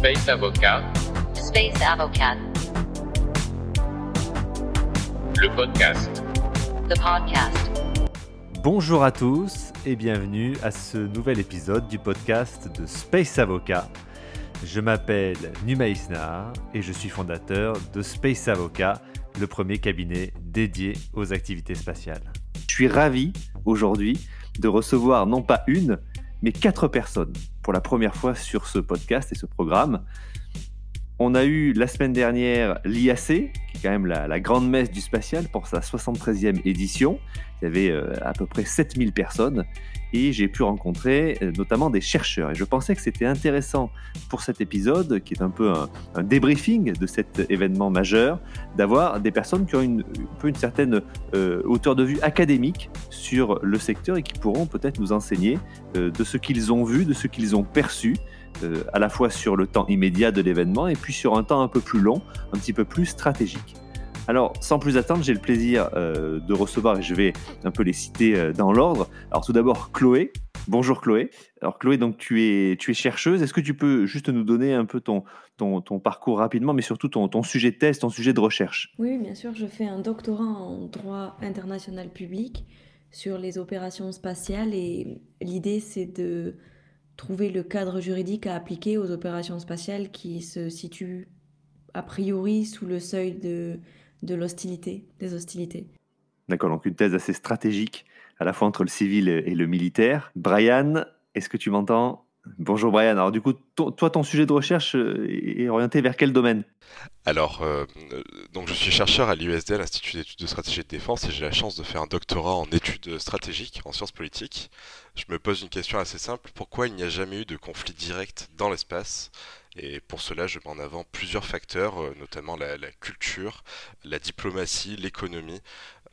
Space Avocat, Space Avocat, le podcast. the podcast. Bonjour à tous et bienvenue à ce nouvel épisode du podcast de Space Avocat. Je m'appelle Numa Isnar et je suis fondateur de Space Avocat, le premier cabinet dédié aux activités spatiales. Je suis ravi aujourd'hui de recevoir non pas une, mais quatre personnes pour la première fois sur ce podcast et ce programme. On a eu la semaine dernière l'IAC, qui est quand même la, grande messe du spatial pour sa 73e édition. Il y avait euh, à peu près 7000 personnes et j'ai pu rencontrer euh, notamment des chercheurs. Et je pensais que c'était intéressant pour cet épisode, qui est un peu un, débriefing de cet événement majeur, d'avoir des personnes qui ont une, une certaine euh, hauteur de vue académique sur le secteur et qui pourront peut-être nous enseigner euh, de ce qu'ils ont vu, de ce qu'ils ont perçu, à la fois sur le temps immédiat de l'événement et puis sur un temps un peu plus long, un petit peu plus stratégique. Alors, sans plus attendre, j'ai le plaisir euh, de recevoir, et je vais un peu les citer euh, dans l'ordre. Alors, tout d'abord, Chloé. Bonjour Chloé. Alors, Chloé, donc tu es, chercheuse. Est-ce que tu peux juste nous donner un peu ton, parcours rapidement, mais surtout ton sujet de thèse, ton sujet de recherche? Oui, bien sûr, je fais un doctorat en droit international public sur les opérations spatiales et l'idée c'est de trouver le cadre juridique à appliquer aux opérations spatiales qui se situent a priori sous le seuil de, de l'hostilité, des hostilités. D'accord, donc une thèse assez stratégique, à la fois entre le civil et le militaire. Brian, est-ce que tu m'entends? Bonjour Brian. Alors du coup, to- toi, ton sujet de recherche euh, est orienté vers quel domaine? Alors, euh, euh, donc je suis chercheur à l'IUSD, l'Institut d'études de stratégie et de défense, et j'ai la chance de faire un doctorat en études stratégiques, en sciences politiques. Je me pose une question assez simple, pourquoi il n'y a jamais eu de conflit direct dans l'espace? Et pour cela, je mets en avant plusieurs facteurs, euh, notamment la, la culture, la diplomatie, l'économie.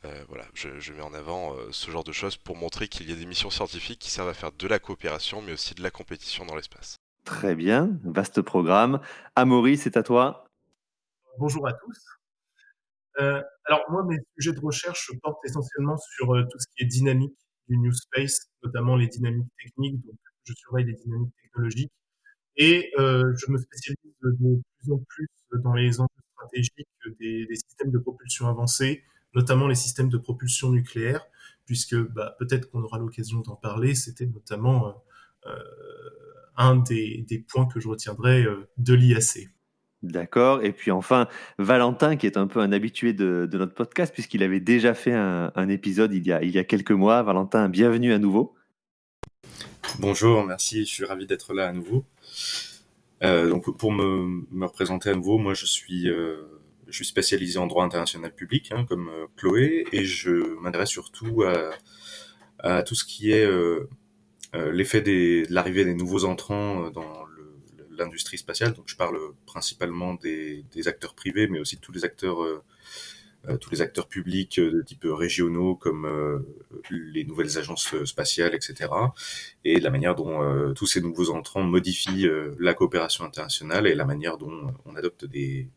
Euh, voilà, je, je mets en avant euh, ce genre de choses pour montrer qu'il y a des missions scientifiques qui servent à faire de la coopération, mais aussi de la compétition dans l'espace. Très bien, vaste programme. Amaury, c'est à toi. Bonjour à tous. Euh, alors moi, mes sujets de recherche portent essentiellement sur euh, tout ce qui est dynamique du New Space, notamment les dynamiques techniques. Donc, je surveille les dynamiques technologiques et euh, je me spécialise de plus en plus dans les enjeux stratégiques des, systèmes de propulsion avancée, notamment les systèmes de propulsion nucléaire, puisque bah, peut-être qu'on aura l'occasion d'en parler. C'était notamment euh, euh, un des, points que je retiendrai de l'IAC. D'accord. Et puis enfin, Valentin, qui est un peu un habitué de, notre podcast, puisqu'il avait déjà fait un, un épisode il y, a, il y a quelques mois. Valentin, bienvenue à nouveau. Bonjour, merci, je suis ravi d'être là à nouveau. Euh, donc pour me, me représenter à nouveau, moi je suis, euh, spécialisé en droit international public, hein, comme euh, Chloé, et je m'intéresse surtout à, tout ce qui est l'effet de l'arrivée des nouveaux entrants dans l'industrie spatiale. Donc je parle principalement des, des acteurs privés, mais aussi de tous les acteurs, tous les acteurs publics euh, de type régionaux, comme euh, les nouvelles agences spatiales, etc et la manière dont euh, tous ces nouveaux entrants modifient euh, la coopération internationale et la manière dont euh, on adopte des,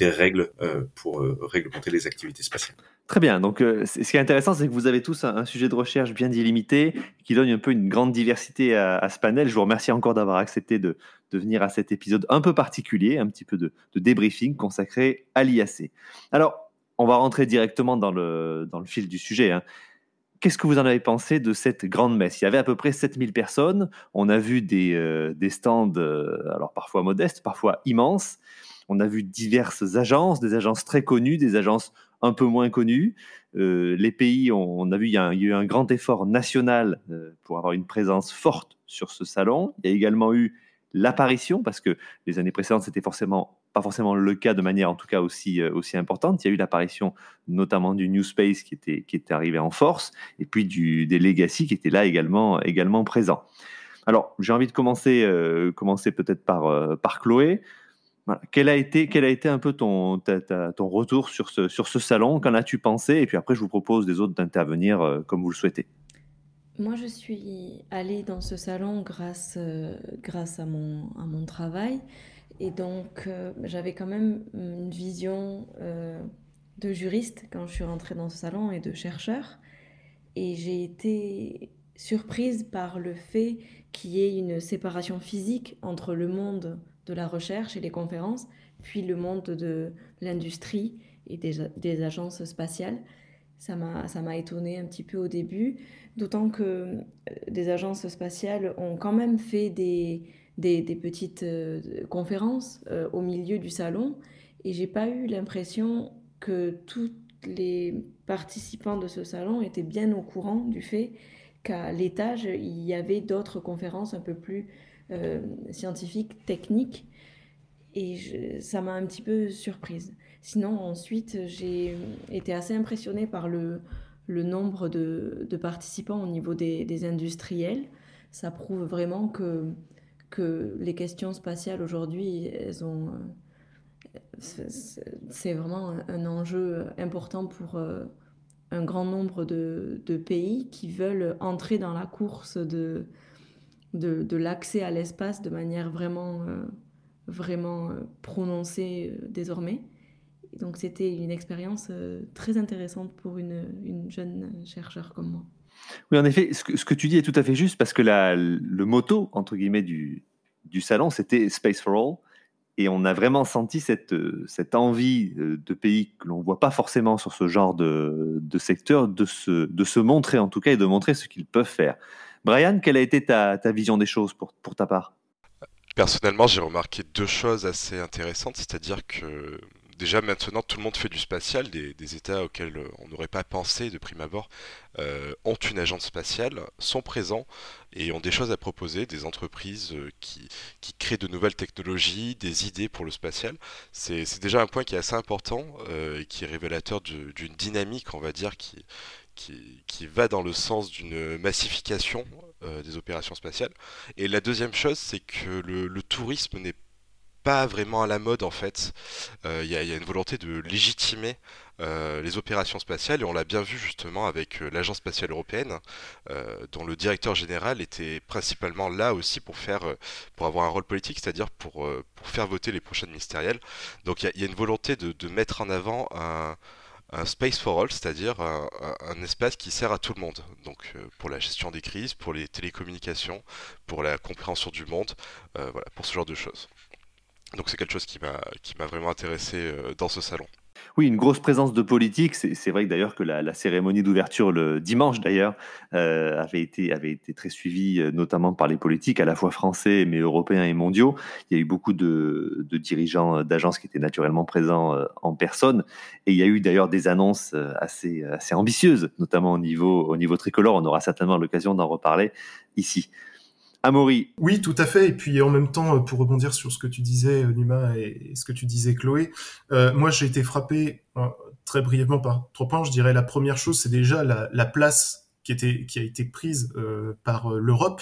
règles euh, pour euh, réglementer les activités spatiales. Très bien. Donc, euh, ce qui est intéressant, c'est que vous avez tous un, sujet de recherche bien délimité, qui donne un peu une grande diversité à, ce panel. Je vous remercie encore d'avoir accepté de, de venir à cet épisode un peu particulier, un petit peu de, de débriefing consacré à l'IAC. Alors, on va rentrer directement dans le, dans le fil du sujet. hein. Qu'est-ce que vous en avez pensé de cette grande messe? Il y avait à peu près 7000 personnes. On a vu des, euh, stands, euh, alors parfois modestes, parfois immenses. On a vu diverses agences, des agences très connues, des agences un peu moins connues. Euh, les pays, on, a vu, il y a, un- il y a eu un grand effort national pour avoir une présence forte sur ce salon. Il y a également eu l'apparition, parce que les années précédentes, c'était forcément pas forcément le cas de manière en tout cas aussi, euh, aussi importante. Il y a eu l'apparition notamment du New Space qui était, qui était arrivé en force, et puis du, des Legacy qui étaient là également, également présents. Alors, j'ai envie de commencer, euh, commencer peut-être par, euh, par Chloé. Quel, a été, quel a été un peu ton, ta- ta- ton retour sur ce, sur ce salon? Qu'en as-tu pensé? Et puis après, je vous propose des autres d'intervenir comme vous le souhaitez. Moi, je suis allée dans ce salon grâce, grâce à mon, à mon travail. Et donc, euh, j'avais quand même une vision euh, de juriste quand je suis rentrée dans ce salon et de chercheur. Et j'ai été surprise par le fait qu'il y ait une séparation physique entre le monde de la recherche et les conférences, puis le monde de l'industrie et des, des agences spatiales. Ça m'a, ça m'a étonné un petit peu au début, d'autant que euh, des agences spatiales ont quand même fait des, des, petites euh, conférences euh, au milieu du salon, et j'ai pas eu l'impression que tous les participants de ce salon étaient bien au courant du fait qu'à l'étage, il y avait d'autres conférences un peu plus euh, scientifiques, techniques, et ça m'a un petit peu surprise. Sinon, ensuite, j'ai été assez impressionnée par le, nombre de, participants au niveau des industriels. Ça prouve vraiment que, que les questions spatiales aujourd'hui, elles ont, euh, c'est vraiment un, enjeu important pour euh, un grand nombre de, pays qui veulent entrer dans la course de, de, l'accès à l'espace de manière vraiment, euh, vraiment prononcée désormais. Donc c'était une expérience très intéressante pour une, une jeune chercheure comme moi. Oui, en effet, ce que, tu dis est tout à fait juste parce que le motto, entre guillemets, du, du salon, c'était Space for All. Et on a vraiment senti cette, cette envie euh, de pays que l'on ne voit pas forcément sur ce genre de, de secteur de se, de se montrer en tout cas et de montrer ce qu'ils peuvent faire. Brian, quelle a été ta, ta vision des choses pour, pour ta part? Personnellement, j'ai remarqué deux choses assez intéressantes, c'est-à-dire que déjà maintenant tout le monde fait du spatial, des, États auxquels euh, on n'aurait pas pensé de prime abord euh, ont une agence spatiale, sont présents et ont des choses à proposer, des entreprises euh, qui, qui créent de nouvelles technologies, des idées pour le spatial. C'est déjà un point qui est assez important et qui est révélateur d'une dynamique, on va dire, qui, qui, qui va dans le sens d'une massification des opérations spatiales. Et la deuxième chose, c'est que le, le tourisme n'est pas vraiment à la mode en fait. Euh, Il y, a une volonté de légitimer euh, les opérations spatiales et on l'a bien vu justement avec euh, l'Agence spatiale européenne, dont le directeur général était principalement là aussi pour faire, pour avoir un rôle politique, c'est-à-dire pour, faire voter les prochaines ministérielles. Donc il y a, une volonté de, mettre en avant un, space for all, c'est-à-dire un, espace qui sert à tout le monde. Donc pour la gestion des crises, pour les télécommunications, pour la compréhension du monde, voilà, pour ce genre de choses. Donc c'est quelque chose qui m'a vraiment intéressé euh, dans ce salon. Oui, une grosse présence de politique. C'est vrai que d'ailleurs que la, cérémonie d'ouverture le dimanche d'ailleurs euh, avait été avait été très suivie euh, notamment par les politiques à la fois français mais européens et mondiaux. Il y a eu beaucoup de, de dirigeants d'agences qui étaient naturellement présents en personne et il y a eu d'ailleurs des annonces assez assez ambitieuses, notamment au niveau au niveau tricolore. On aura certainement l'occasion d'en reparler ici. Amaury, Oui, tout à fait. Et puis en même temps, pour rebondir sur ce que tu disais, euh, Numa, et ce que tu disais, Chloé, euh, moi j'ai été frappé euh, très brièvement par trois points. Je dirais la première chose, c'est déjà la, la place qui, a été prise par l'Europe.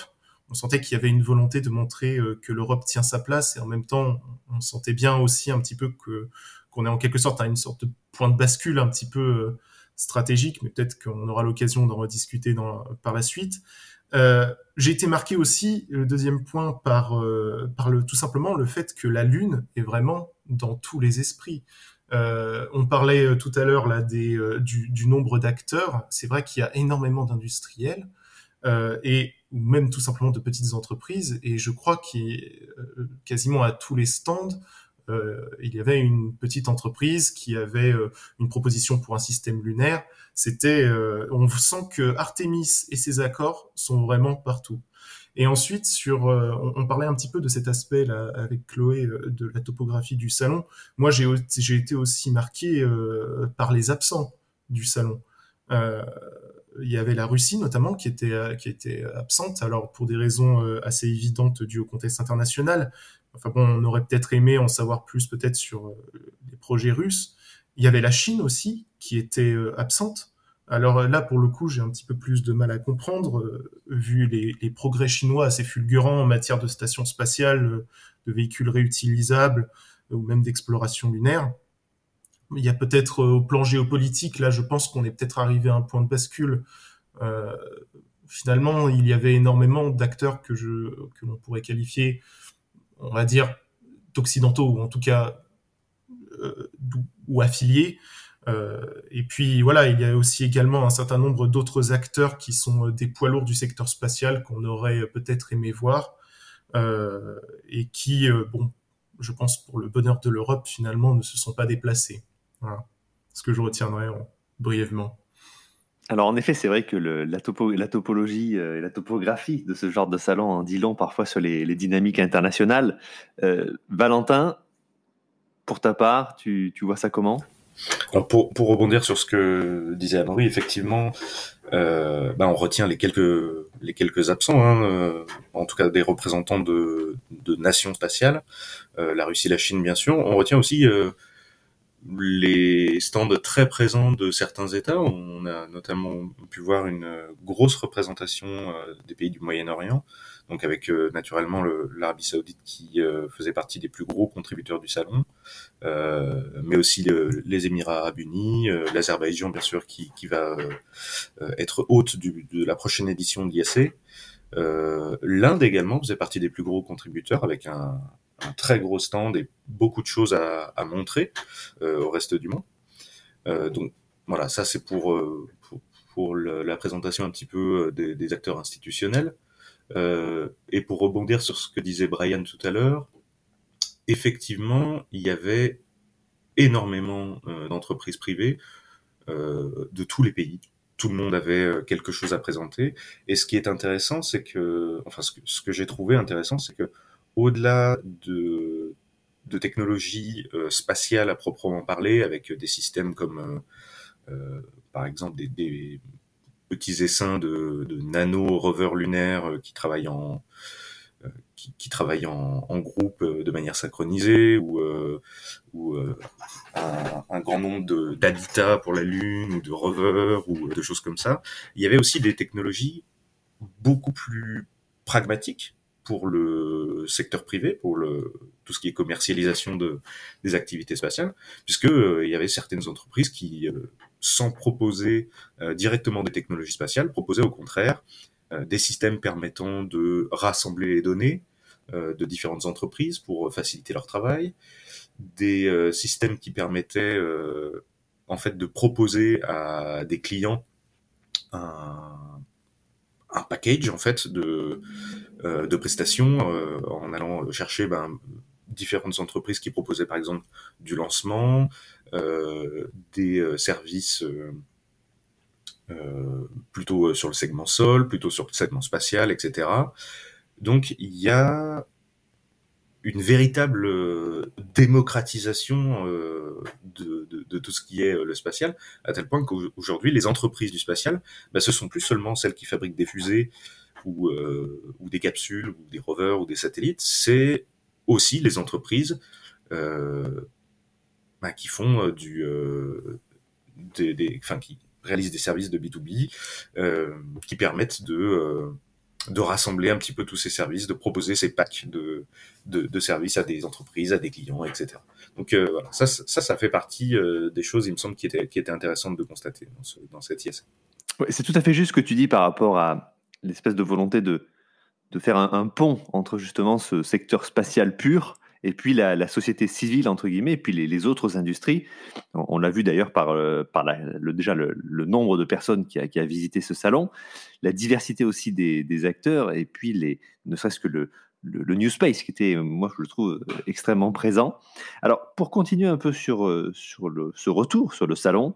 On sentait qu'il y avait une volonté de montrer que l'Europe tient sa place et en même temps, on sentait bien aussi un petit peu que qu'on est en quelque sorte à une sorte de point de bascule un petit peu stratégique, mais peut-être qu'on aura l'occasion d'en rediscuter par la suite. Euh, j'ai été marqué aussi, le deuxième point, par, euh, par le, tout simplement le fait que la Lune est vraiment dans tous les esprits. Euh, on parlait euh, tout à l'heure là des, euh, du, du nombre d'acteurs. C'est vrai qu'il y a énormément d'industriels euh, et ou même tout simplement de petites entreprises. Et je crois qu'il quasiment à tous les stands, il y avait une petite entreprise qui avait euh, une proposition pour un système lunaire. C'était, euh, on sent que Artemis et ses accords sont vraiment partout. Et ensuite, sur, euh, on, parlait un petit peu de cet aspect avec Chloé euh, de la topographie du salon. Moi, j'ai été aussi marqué euh, par les absents du salon. Euh, il y avait la Russie notamment qui était euh, qui était absente. Alors pour des raisons euh, assez évidentes dues au contexte international. Enfin bon, on aurait peut-être aimé en savoir plus peut-être sur euh, les projets russes. Il y avait la Chine aussi qui était euh, absente. Alors euh, là, pour le coup, j'ai un petit peu plus de mal à comprendre, vu les, progrès chinois assez fulgurants en matière de stations spatiales, de véhicules réutilisables ou même d'exploration lunaire. Il y a peut-être au plan géopolitique, là, je pense qu'on est peut-être arrivé à un point de bascule. Euh, finalement, il y avait énormément d'acteurs que je que l'on pourrait qualifier, on va dire, d'occidentaux ou en tout cas euh, ou affiliés. Euh, et puis voilà, il y a aussi également un certain nombre d'autres acteurs qui sont euh, des poids lourds du secteur spatial qu'on aurait peut-être aimé voir et qui, bon, je pense pour le bonheur de l'Europe, finalement, ne se sont pas déplacés. Voilà ce que je retiendrai brièvement. Alors en effet, c'est vrai que la, topologie et la topographie de ce genre de salon en dit long parfois sur les, dynamiques internationales. Valentin, pour ta part, tu vois ça comment? Alors pour, pour rebondir sur ce que disait Amaury, effectivement, euh, bah on retient les quelques les quelques absents, hein, euh, en tout cas des représentants de, de nations spatiales, euh, la Russie, la Chine, bien sûr. On retient aussi euh, les stands très présents de certains États. On a notamment pu voir une grosse représentation euh, des pays du Moyen-Orient, donc avec euh, naturellement l'Arabie Saoudite qui euh, faisait partie des plus gros contributeurs du salon, mais aussi les Émirats Arabes Unis, l'Azerbaïdjan bien sûr qui, qui va être hôte du, de la prochaine édition de l'IAC. L'Inde également faisait partie des plus gros contributeurs avec un très gros stand et beaucoup de choses à, montrer euh, au reste du monde. Euh, donc voilà, ça c'est pour, euh, pour, la présentation un petit peu des, acteurs institutionnels. et pour rebondir sur ce que disait Brian tout à l'heure, effectivement, il y avait énormément d'entreprises privées de tous les pays. Tout le monde avait quelque chose à présenter. Et ce qui est intéressant, c'est que, enfin, ce que j'ai trouvé intéressant, c'est que au-delà de, de technologies euh, spatiales à proprement parler, avec des systèmes comme, euh, euh, par exemple, des, petits essaims de, nano-rovers lunaires qui travaillent en, qui, travaillent en, groupe de manière synchronisée ou, ou euh, un, un, grand nombre d'habitats pour la Lune ou de rovers ou de choses comme ça. Il y avait aussi des technologies beaucoup plus pragmatiques pour le secteur privé, pour le, tout ce qui est commercialisation de, des activités spatiales, puisque euh, il y avait certaines entreprises qui, euh, sans proposer euh, directement des technologies spatiales, proposaient au contraire des systèmes permettant de rassembler les données de différentes entreprises pour faciliter leur travail, des systèmes qui permettaient en fait de proposer à des clients un, un package en fait de euh, de prestations euh, en allant chercher ben, différentes entreprises qui proposaient par exemple du lancement, euh, des services plutôt sur le segment sol, plutôt sur le segment spatial, etc. Donc il y a une véritable démocratisation de, de, de, tout ce qui est le spatial, à tel point qu'aujourd'hui, les entreprises du spatial, bah, ce sont plus seulement celles qui fabriquent des fusées ou, euh, ou des capsules, ou des rovers, ou des satellites, c'est aussi les entreprises euh, bah, qui font euh, du, euh, des, enfin, qui réalisent des services de B2B, euh, qui permettent de euh, de rassembler un petit peu tous ces services, de proposer ces packs de, de, services à des entreprises, à des clients, etc. Donc euh, voilà, ça, ça, ça fait partie euh, des choses, il me semble, qui étaient, qui intéressantes de constater dans, ce, dans cette IS. Ouais, c'est tout à fait juste ce que tu dis par rapport à, l'espèce de volonté de, de faire un, pont entre justement ce secteur spatial pur et puis la, société civile, entre guillemets, et puis les, autres industries. On, l'a vu d'ailleurs par, euh, par le, déjà le, nombre de personnes qui a, qui a, visité ce salon, la diversité aussi des, des acteurs, et puis les, ne serait-ce que le, le, le, New Space, qui était, moi, je le trouve euh, extrêmement présent. Alors, pour continuer un peu sur, euh, sur le, ce retour sur le salon,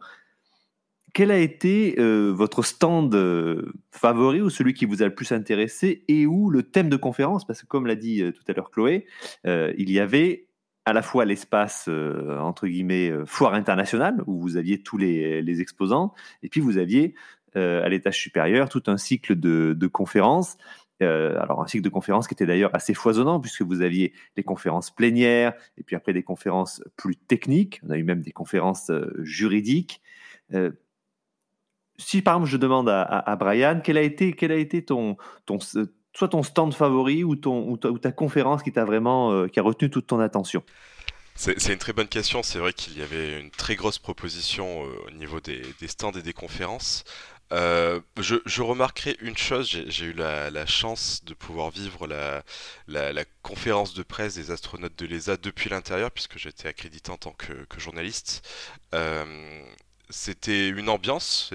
quel a été euh, votre stand euh, favori ou celui qui vous a le plus intéressé et où le thème de conférence? Parce que comme l'a dit euh, tout à l'heure Chloé, il y avait à la fois l'espace entre guillemets foire internationale où vous aviez tous les, exposants et puis vous aviez à l'étage supérieur tout un cycle de conférences. alors un cycle de conférences qui était d'ailleurs assez foisonnant puisque vous aviez les conférences plénières et puis après des conférences plus techniques. On a eu même des conférences juridiques si par exemple je demande à, Brian, quel a été, quel a été ton, ton, soit ton stand favori ou, ton, ou, ta, conférence qui t'a vraiment, euh, qui a retenu toute ton attention? C'est une très bonne question. C'est vrai qu'il y avait une très grosse proposition euh, au niveau des, des, stands et des conférences. Euh, je, je, remarquerai une chose, j'ai eu la, chance de pouvoir vivre la, la, conférence de presse des astronautes de l'ESA depuis l'intérieur, puisque j'étais accrédité en tant que, journaliste. C'était une ambiance,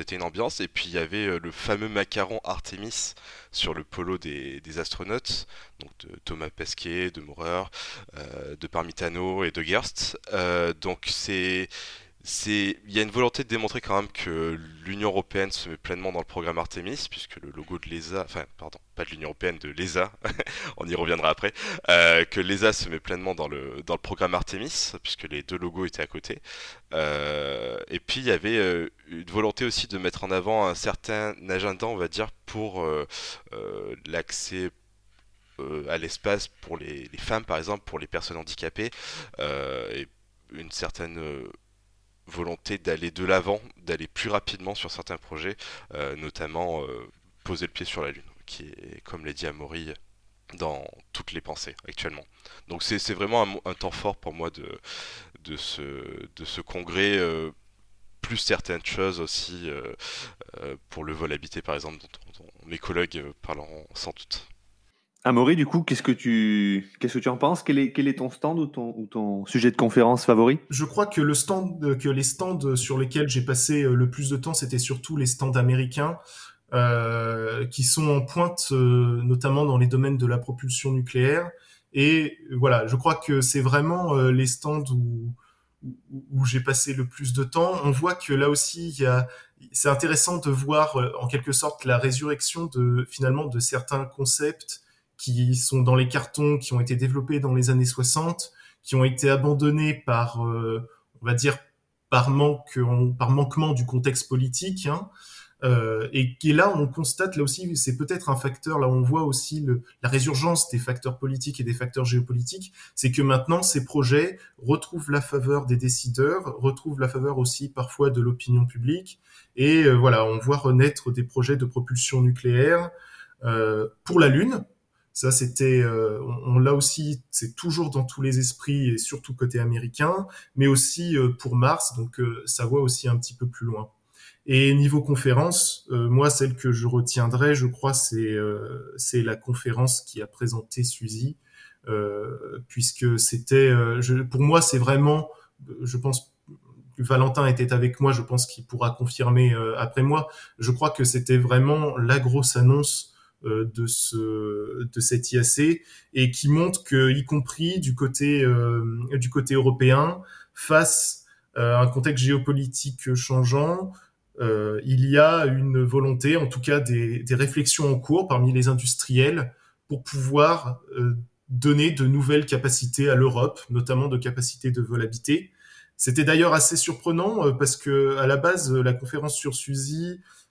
et puis il y avait euh, le fameux macaron Artemis sur le polo des, des astronautes, de Thomas Pesquet, de Maurer, euh, de Parmitano et de Gerst. Euh, donc c'est il y a une volonté de démontrer quand même que l'Union européenne se met pleinement dans le programme Artemis, puisque le logo de l'ESA, enfin, pardon, pas de l'Union européenne, de l'ESA, on y reviendra après, euh, que l'ESA se met pleinement dans le, dans le programme Artemis, puisque les deux logos étaient à côté. Euh, et puis, il y avait euh, une volonté aussi de mettre en avant un certain agenda, on va dire, pour l'accès à l'espace pour les, les femmes, par exemple, pour les personnes handicapées, et une certaine volonté d'aller de l'avant, d'aller plus rapidement sur certains projets, euh, notamment euh, poser le pied sur la Lune, qui est, comme l'a dit Amaury, dans toutes les pensées actuellement. Donc c'est vraiment un, temps fort pour moi de, ce, de congrès, euh, plus certaines choses aussi pour le vol habité par exemple, dont, dont mes collègues parleront sans doute. Amaury, du coup, qu'est-ce que tu qu'est-ce que tu en penses? Quel est, quel est ton stand ou ton, ou ton sujet de conférence favori? Je crois que le stand, que les stands sur lesquels j'ai passé euh, le plus de temps, c'était surtout les stands américains, euh, qui sont en pointe, euh, notamment dans les domaines de la propulsion nucléaire. Et euh, voilà, je crois que c'est vraiment euh, les stands où, où, où j'ai passé le plus de temps. On voit que là aussi, il y a, c'est intéressant de voir en quelque sorte la résurrection de finalement de certains concepts qui sont dans les cartons, qui ont été développés dans les années 60, qui ont été abandonnés par, euh, on va dire, par manque, par manquement du contexte politique. Hein. Euh, et qui là, on constate là aussi, c'est peut-être un facteur. Là, on voit aussi le, la résurgence des facteurs politiques et des facteurs géopolitiques. C'est que maintenant, ces projets retrouvent la faveur des décideurs, retrouvent la faveur aussi parfois de l'opinion publique. Et euh, voilà, on voit renaître des projets de propulsion nucléaire euh, pour la Lune. Ça, c'était, euh, on, l'a aussi, c'est toujours dans tous les esprits et surtout côté américain, mais aussi euh, pour Mars. Donc, euh, ça voit aussi un petit peu plus loin. Et niveau conférence, euh, moi, celle que je retiendrai, je crois, c'est euh, c'est la conférence qui a présenté Suzy, euh, puisque c'était, pour moi, c'est vraiment, je pense, Valentin était avec moi, je pense qu'il pourra confirmer après moi. Je crois que c'était vraiment la grosse annonce de ce de cet IAC et qui montre que, y compris du côté euh, du côté européen, face euh, à un contexte géopolitique changeant, euh, il y a une volonté, en tout cas des, des réflexions en cours parmi les industriels pour pouvoir euh, donner de nouvelles capacités à l'Europe, notamment de capacités de vol habité. C'était d'ailleurs assez surprenant euh, parce que à la base, la conférence sur Suzy euh,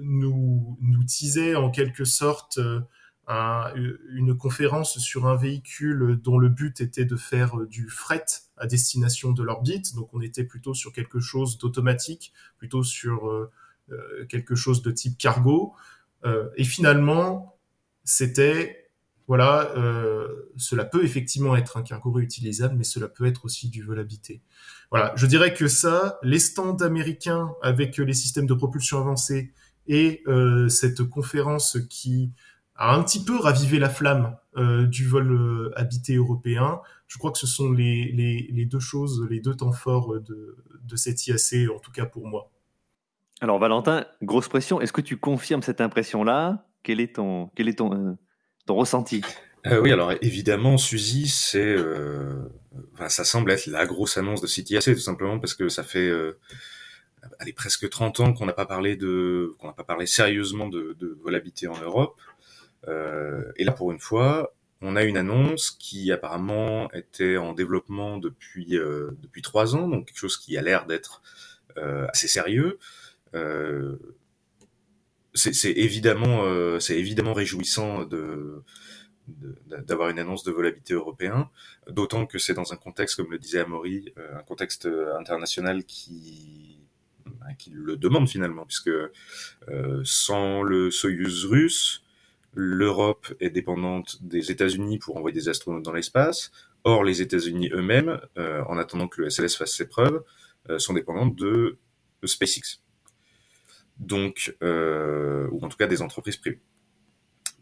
nous, nous teasait en quelque sorte euh, un- une conférence sur un véhicule dont le but était de faire euh, du fret à destination de l'orbite. Donc on était plutôt sur quelque chose d'automatique, plutôt sur euh, euh, quelque chose de type cargo. Euh, et finalement, c'était voilà, euh, cela peut effectivement être un cargo réutilisable, mais cela peut être aussi du vol habité. Voilà, je dirais que ça, les stands américains avec les systèmes de propulsion avancés et euh, cette conférence qui a un petit peu ravivé la flamme euh, du vol habité européen, je crois que ce sont les, deux choses, les deux temps forts de, de cet IAC, en tout cas pour moi. Alors Valentin, grosse pression, est-ce que tu confirmes cette impression-là? Quel est ton, quel est ton, ton ressenti Euh, oui, alors évidemment, Suzy, c'est, euh, ça semble être la grosse annonce de CTAC, tout simplement parce que ça fait, euh, allez, presque 30 ans qu'on n'a pas parlé pas parlé sérieusement de, de vol habité en Europe. Et là, pour une fois, on a une annonce qui apparemment était en développement depuis depuis trois ans, donc quelque chose qui a l'air d'être assez sérieux. C'est évidemment, euh, c'est évidemment réjouissant de d'avoir une annonce de vol habité européen, d'autant que c'est dans un contexte, comme le disait Amaury, euh, un contexte euh, international qui, bah, qui le demande finalement, puisque euh, sans le Soyuz russe, l'Europe est dépendante des États-Unis pour envoyer des astronautes dans l'espace. Or, les États-Unis eux-mêmes, euh, en attendant que le SLS fasse ses preuves, euh, sont dépendants de SpaceX. Donc, euh, ou en tout cas des entreprises privées.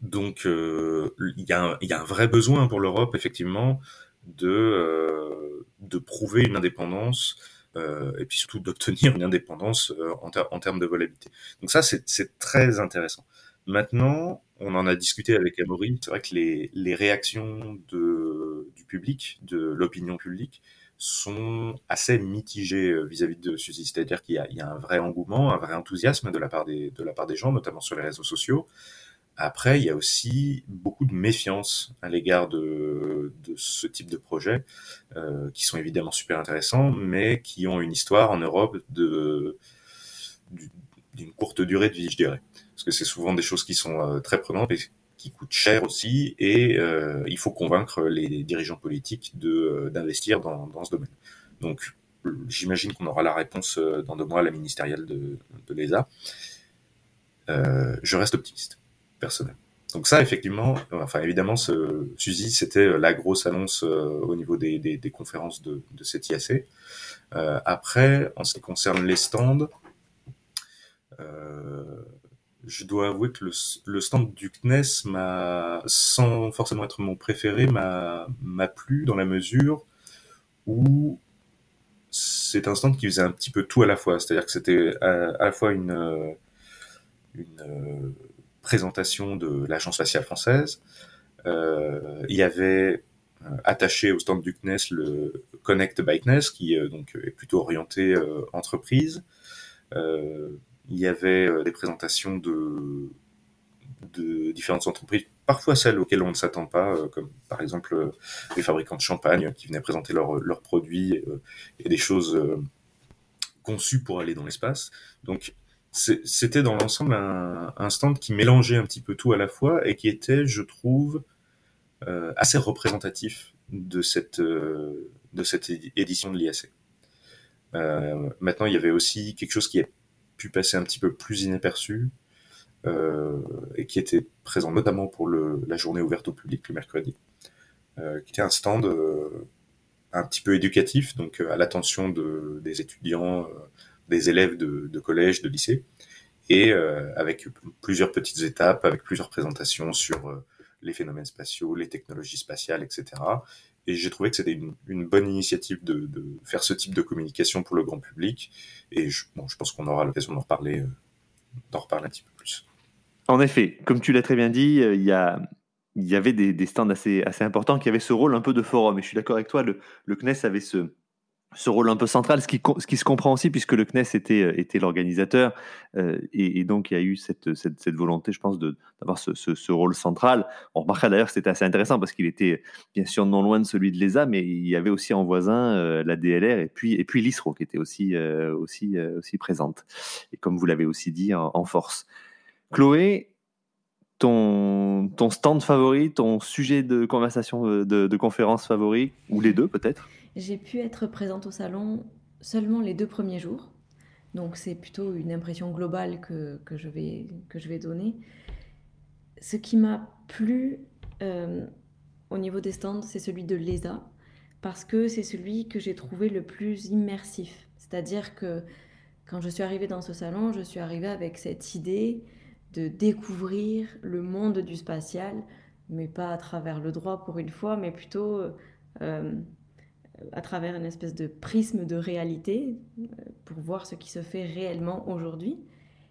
Donc, euh, il y, a un- il y a un vrai besoin pour l'Europe, effectivement, de, euh, de prouver une indépendance euh, et puis surtout d'obtenir une indépendance en, en, termes de volabilité. Donc ça, c'est très intéressant. Maintenant, on en a discuté avec Amaury, c'est vrai que les, les réactions de, du public, de l'opinion publique, sont assez mitigées euh, vis-à-vis de ceci. C'est-à-dire qu'il y, a un vrai engouement, un vrai enthousiasme de la part des, gens, notamment sur les réseaux sociaux. Après, il y a aussi beaucoup de méfiance à l'égard de, ce type de projets, euh, qui sont évidemment super intéressants, mais qui ont une histoire en Europe d'une courte durée de vie, je dirais. Parce que c'est souvent des choses qui sont euh, très prenantes qui coûtent cher aussi, et euh, il faut convaincre les dirigeants politiques de euh, d'investir dans, dans ce domaine. Donc, j'imagine qu'on aura la réponse euh, dans deux mois à la ministérielle de, de l'ESA. Je reste optimiste personnel. Donc ça, effectivement, enfin évidemment, ce Suzy, c'était la grosse annonce au niveau des, des, conférences de, de cette IAC. Après, en ce qui concerne les stands, je dois avouer que le, stand du CNES m'a, sans forcément être mon préféré, m'a, plu dans la mesure où c'est un stand qui faisait un petit peu tout à la fois. C'est-à-dire que c'était à, à la fois une, une présentation de l'Agence spatiale française. Euh, il y avait euh, attaché au stand du CNES le Connect by CNES, qui euh, donc est plutôt orienté euh, entreprise. Il y avait des présentations de, différentes entreprises, parfois celles auxquelles on ne s'attend pas, comme par exemple les fabricants de champagne qui venaient présenter leurs produits et des choses conçues pour aller dans l'espace. Donc c'était dans l'ensemble un, stand qui mélangeait un petit peu tout à la fois et qui était, je trouve, euh, assez représentatif de cette, euh, édition de l'IAC. Euh, maintenant, il y avait aussi quelque chose qui a pu passer un petit peu plus inaperçu euh, et qui était présent notamment pour le, la journée ouverte au public le mercredi, euh, qui était un stand un petit peu éducatif, donc à l'attention de, des étudiants des élèves de, de collège, de lycée, et euh, avec plusieurs petites étapes, avec plusieurs présentations sur euh, les phénomènes spatiaux, les technologies spatiales, etc. Et j'ai trouvé que c'était une, bonne initiative de, faire ce type de communication pour le grand public. Et je, bon, je pense qu'on aura l'occasion d'en reparler, euh, un petit peu plus. En effet, comme tu l'as très bien dit, il y a il y avait des, stands assez, importants qui avaient ce rôle un peu de forum. Et je suis d'accord avec toi, le CNES avait ce, ce rôle un peu central, ce qui, se comprend aussi puisque le CNES était, euh, était l'organisateur euh, et, donc il y a eu cette, volonté, je pense, d'avoir ce, rôle central. On remarquera d'ailleurs que c'était assez intéressant parce qu'il était bien sûr non loin de celui de l'ESA, mais il y avait aussi en voisin euh, la DLR et puis, et l'ISRO qui était aussi, euh, aussi, présente et comme vous l'avez aussi dit en, force. Chloé, ton, stand favori, ton sujet de conversation de conférence favori, ou les deux peut-être? J'ai pu être présente au salon seulement les deux premiers jours. Donc c'est plutôt une impression globale que, que, je, vais, que je vais donner. Ce qui m'a plu euh, au niveau des stands, c'est celui de l'ESA, parce que c'est celui que j'ai trouvé le plus immersif. C'est-à-dire que quand je suis arrivée dans ce salon, je suis arrivée avec cette idée de découvrir le monde du spatial, mais pas à travers le droit pour une fois, mais plutôt euh, à travers une espèce de prisme de réalité euh, pour voir ce qui se fait réellement aujourd'hui.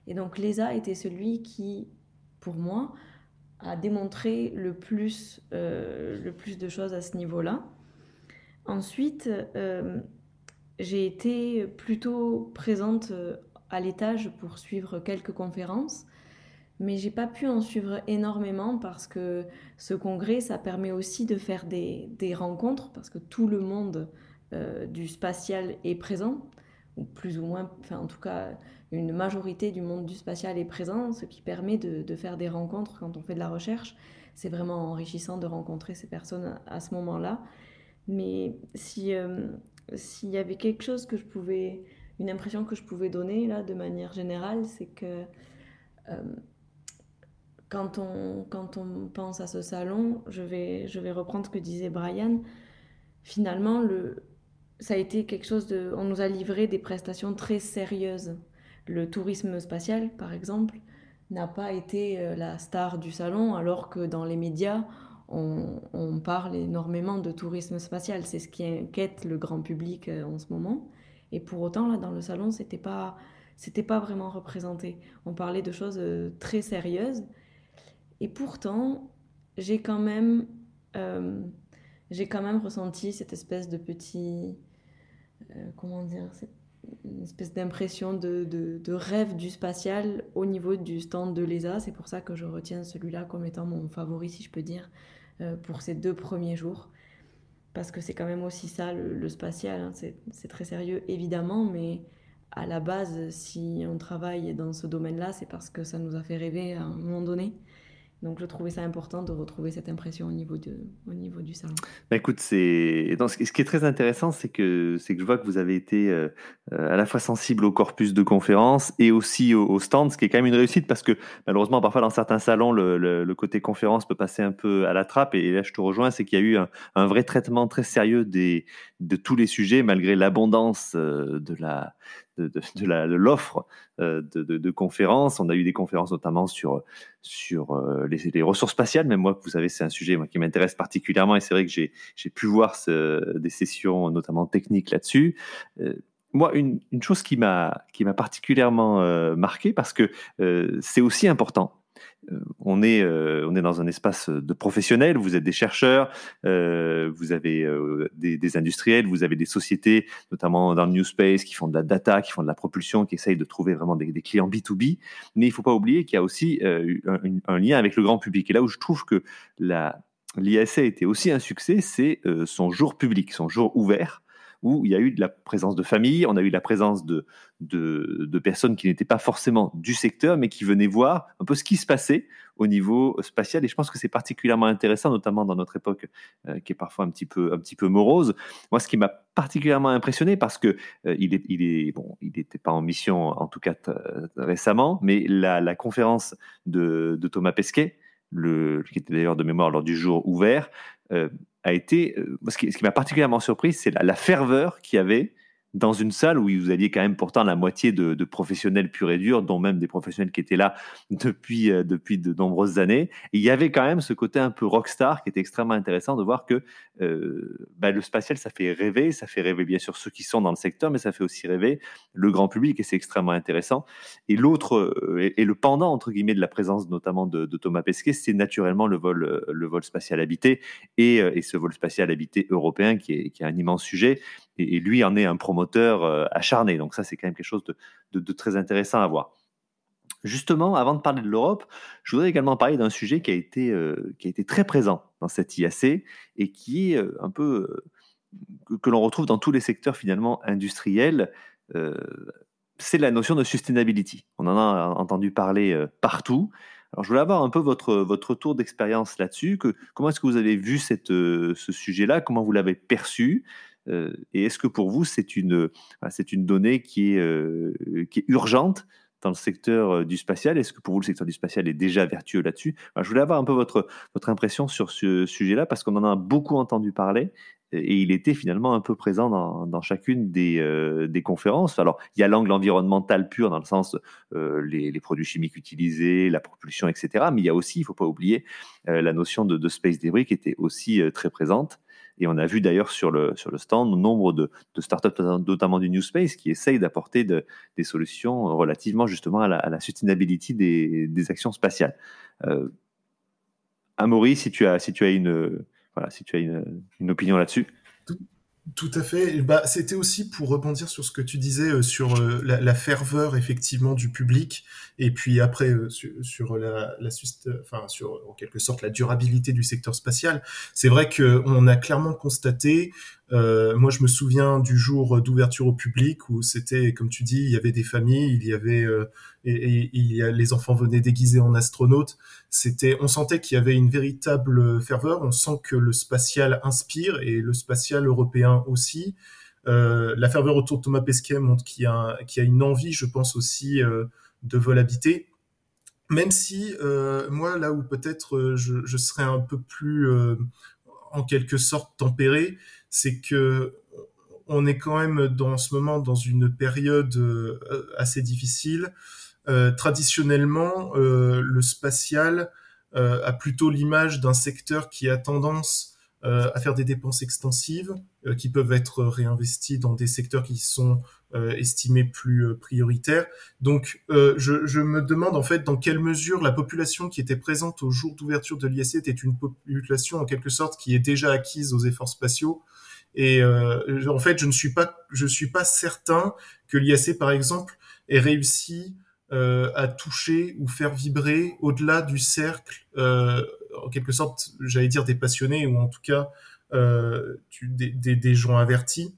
Et donc l'ESA était celui qui, pour moi, a démontré le plus, euh, le plus de choses à ce niveau-là. Ensuite, euh, j'ai été plutôt présente à l'étage pour suivre quelques conférences mais j'ai pas pu en suivre énormément parce que ce congrès, ça permet aussi de faire des, des rencontres parce que tout le monde euh, du spatial est présent, ou plus ou moins, enfin en tout cas, une majorité du monde du spatial est présent, ce qui permet de, de faire des rencontres quand on fait de la recherche. C'est vraiment enrichissant de rencontrer ces personnes à, ce moment-là. Mais euh, s'il y avait quelque chose que je pouvais, une impression que je pouvais donner là de manière générale, c'est que euh, quand on, quand on pense à ce salon, je vais, je vais reprendre ce que disait Brian, finalement, le, ça a été quelque chose de... On nous a livré des prestations très sérieuses. Le tourisme spatial, par exemple, n'a pas été euh, la star du salon, alors que dans les médias, on, on parle énormément de tourisme spatial. C'est ce qui inquiète le grand public euh, en ce moment. Et pour autant, là, dans le salon, c'était pas, c'était pas vraiment représenté. On parlait de choses euh, très sérieuses. Et pourtant, j'ai quand même, euh, j'ai quand même ressenti cette espèce de petit, euh, comment dire, cette espèce d'impression de, de, rêve du spatial au niveau du stand de l'ESA. C'est pour ça que je retiens celui-là comme étant mon favori, si je peux dire, euh, pour ces deux premiers jours. Parce que c'est quand même aussi ça, le, spatial. hein. C'est très sérieux, évidemment, mais à la base, si on travaille dans ce domaine-là, c'est parce que ça nous a fait rêver à un moment donné. Donc je trouvais ça important de retrouver cette impression au niveau, du salon. Bah, écoute, ce qui est très intéressant, c'est que je vois que vous avez été euh, euh, à la fois sensible au corpus de conférences et aussi au, stand, ce qui est quand même une réussite parce que malheureusement parfois dans certains salons le, côté conférence peut passer un peu à la trappe et, là je te rejoins, c'est qu'il y a eu un, vrai traitement très sérieux de tous les sujets malgré l'abondance euh, de la de, l'offre euh, de, conférences. On a eu des conférences notamment sur sur euh, les, ressources spatiales. Même moi, vous savez, c'est un sujet qui m'intéresse particulièrement et c'est vrai que j'ai pu voir des sessions notamment techniques là-dessus. Euh, moi, une, chose qui m'a particulièrement marqué parce que c'est aussi important on est, euh, on est dans un espace de professionnels, vous êtes des chercheurs, euh, vous avez euh, des, des, industriels, vous avez des sociétés, notamment dans le New Space, qui font de la data, qui font de la propulsion, qui essayent de trouver vraiment des, des clients B2B. Mais il ne faut pas oublier qu'il y a aussi un, un, lien avec le grand public. Et là où je trouve que l'ISA était aussi un succès, c'est son jour public, son jour ouvert où il y a eu de la présence de familles, on a eu la présence de, personnes qui n'étaient pas forcément du secteur, mais qui venaient voir un peu ce qui se passait au niveau spatial. Et je pense que c'est particulièrement intéressant, notamment dans notre époque euh, qui est parfois un petit peu, morose. Moi, ce qui m'a particulièrement impressionné, parce que euh, il est, n'était pas en mission, en tout cas récemment, mais la, conférence de, Thomas Pesquet, qui était d'ailleurs de mémoire lors du jour ouvert, euh, a été, euh, ce qui, qui m'a particulièrement surpris, c'est la, la ferveur qu'il y avait dans une salle où vous aviez quand même pourtant la moitié de, professionnels purs et durs, dont même des professionnels qui étaient là depuis, euh, depuis de nombreuses années. Il y avait quand même ce côté un peu rockstar qui était extrêmement intéressant de voir que euh, bah, le spatial, ça fait rêver, ça fait rêver bien sûr ceux qui sont dans le secteur, mais ça fait aussi rêver le grand public et c'est extrêmement intéressant. Et l'autre, euh, et, le pendant, entre guillemets, de la présence notamment de, Thomas Pesquet, c'est naturellement le vol, le vol spatial habité et, ce vol spatial habité européen qui est un immense sujet et, lui en est un promoteur euh, acharné. Donc ça, c'est quand même quelque chose de, très intéressant à voir. Justement, avant de parler de l'Europe, je voudrais également parler d'un sujet qui a, été, euh, très présent dans cette IAC et qui est euh, un peu que, l'on retrouve dans tous les secteurs finalement industriels. c'est la notion de sustainability. On en a entendu parler partout. Alors, je voulais avoir un peu votre, votre tour d'expérience là-dessus. Comment est-ce que vous avez vu ce sujet-là? Comment vous l'avez perçu? Et est-ce que pour vous, c'est une, c'est une donnée qui est, euh, qui est urgente dans le secteur euh, du spatial? Est-ce que pour vous, le secteur du spatial est déjà vertueux là-dessus? Je voulais avoir un peu votre, votre impression sur ce sujet-là, parce qu'on en a beaucoup entendu parler, et il était finalement un peu présent dans, dans chacune des, euh, des conférences. Alors, il y a l'angle environnemental pur, dans le sens euh, les, produits chimiques utilisés, la propulsion, etc. Mais il y a aussi, il ne faut pas oublier, euh, la notion de, de, space debris qui était aussi très présente. Et on a vu d'ailleurs sur le, sur le stand nombre de, de startups, notamment du New Space, qui essayent d'apporter de, des solutions relativement justement à la, à la sustainability des, des, actions spatiales. Euh, Amaury, si tu as, si tu as une, voilà, si tu as une, une opinion là-dessus. Tout, à fait. Bah, C'était aussi pour rebondir sur ce que tu disais euh, sur euh, la, la, ferveur effectivement du public et puis après euh, sur, sur, la, la enfin sur en quelque sorte la durabilité du secteur spatial. C'est vrai que on a clairement constaté euh, moi, je me souviens du jour d'ouverture au public où c'était, comme tu dis, il y avait des familles, il y avait euh, et, il y a, les enfants venaient déguisés en astronautes. C'était, on sentait qu'il y avait une véritable ferveur. On sent que le spatial inspire et le spatial européen aussi. Euh, la ferveur autour de Thomas Pesquet montre qu'il y a, qu'il y a une envie, je pense aussi, euh, de vol habité. Même si euh, moi, là où peut-être je, je, serais un peu plus, en quelque sorte, tempéré, c'est que on est quand même dans ce moment dans une période euh, assez difficile. Euh, traditionnellement, euh, le spatial euh, a plutôt l'image d'un secteur qui a tendance euh, à faire des dépenses extensives euh, qui peuvent être réinvesties dans des secteurs qui sont euh, estimés plus prioritaires. Donc, je, je, me demande en fait dans quelle mesure la population qui était présente au jour d'ouverture de l'IAC était une population en quelque sorte qui est déjà acquise aux efforts spatiaux. Et en fait, je ne suis pas, je suis pas certain que l'IAC, par exemple, ait réussi euh, à toucher ou faire vibrer au-delà du cercle, euh, en quelque sorte, j'allais dire des passionnés ou en tout cas euh, des, gens avertis.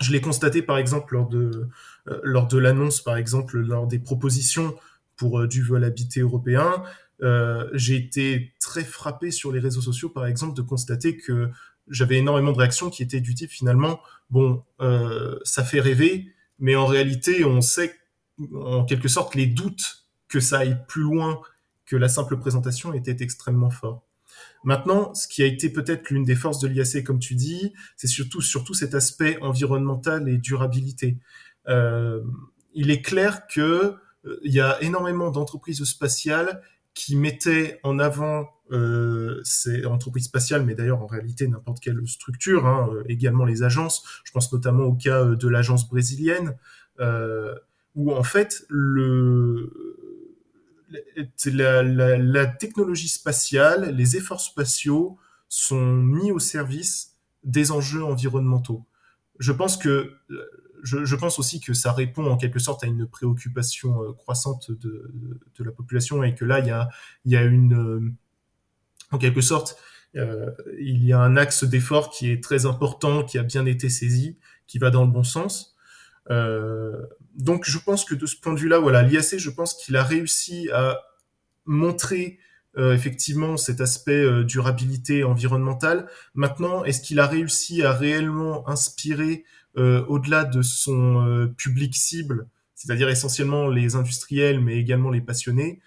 Je l'ai constaté par exemple lors de euh, lors de l'annonce, par exemple lors des propositions pour euh, du vol habité européen. J'ai été très frappé sur les réseaux sociaux, par exemple, de constater que j'avais énormément de réactions qui étaient du type finalement, bon, ça fait rêver, mais en réalité, on sait en quelque sorte, les doutes que ça aille plus loin que la simple présentation étaient extrêmement forts. Maintenant, ce qui a été peut-être l'une des forces de l'IAC, comme tu dis, c'est surtout, surtout cet aspect environnemental et durabilité. Euh, il est clair que euh, il y a énormément d'entreprises spatiales qui mettaient en avant euh, ces entreprises spatiales, mais d'ailleurs en réalité n'importe quelle structure, hein, euh, également les agences. Je pense notamment au cas de l'agence brésilienne. Euh, où en fait le la, technologie spatiale, les efforts spatiaux sont mis au service des enjeux environnementaux. Je pense que je, pense aussi que ça répond en quelque sorte à une préoccupation euh, croissante de, la population et que là il y a y a une euh, en quelque sorte euh, il y a un axe d'effort qui est très important, qui a bien été saisi, qui va dans le bon sens. Euh, donc je pense que de ce point de vue-là, voilà, l'IAC, je pense qu'il a réussi à montrer euh, effectivement cet aspect euh, durabilité environnementale. Maintenant, est-ce qu'il a réussi à réellement inspirer euh, au-delà de son euh, public cible, c'est-à-dire essentiellement les industriels, mais également les passionnés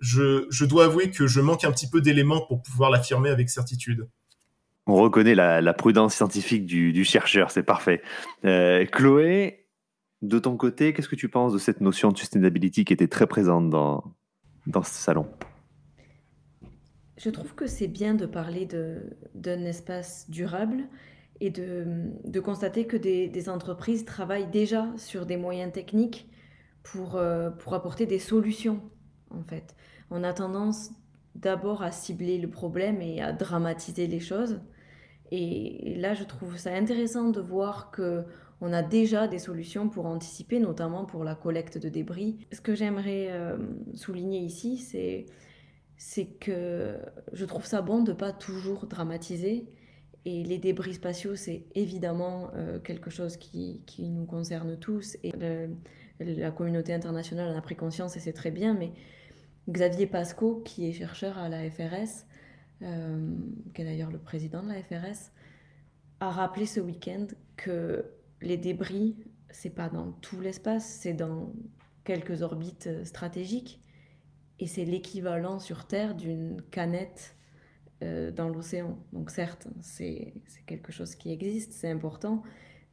je, je, dois avouer que je manque un petit peu d'éléments pour pouvoir l'affirmer avec certitude. On reconnaît la, prudence scientifique du, chercheur, c'est parfait. Chloé, de ton côté, qu'est-ce que tu penses de cette notion de sustainability qui était très présente dans, dans ce salon? Je trouve que c'est bien de parler d'un espace durable et de, constater que des, des, entreprises travaillent déjà sur des moyens techniques pour, euh, pour apporter des solutions, en fait. On a tendance d'abord à cibler le problème et à dramatiser les choses. Et là, je trouve ça intéressant de voir que on a déjà des solutions pour anticiper, notamment pour la collecte de débris. Ce que j'aimerais euh, souligner ici, c'est que je trouve ça bon de pas toujours dramatiser. Et les débris spatiaux, c'est évidemment euh, quelque chose qui, nous concerne tous. Et la communauté internationale en a pris conscience et c'est très bien. Mais Xavier Pasco, qui est chercheur à la FRS, euh, qui est d'ailleurs le président de la FRS, a rappelé ce week-end que les débris, c'est pas dans tout l'espace, c'est dans quelques orbites stratégiques. Et c'est l'équivalent sur Terre d'une canette euh, dans l'océan. Donc certes, c'est quelque chose qui existe, c'est important,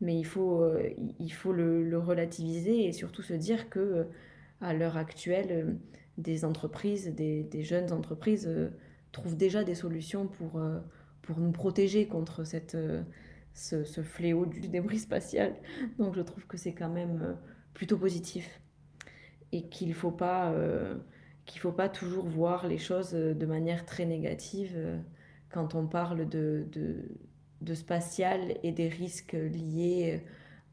mais il faut, euh, il faut le, relativiser et surtout se dire que à l'heure actuelle, des entreprises, des, jeunes entreprises trouvent déjà des solutions pour, pour nous protéger contre cette ce, ce, fléau du débris spatial. Donc je trouve que c'est quand même euh, plutôt positif et qu'il ne faut, pas, euh, qu'il faut pas toujours voir les choses euh, de manière très négative euh, quand on parle de, de, de, spatial et des risques liés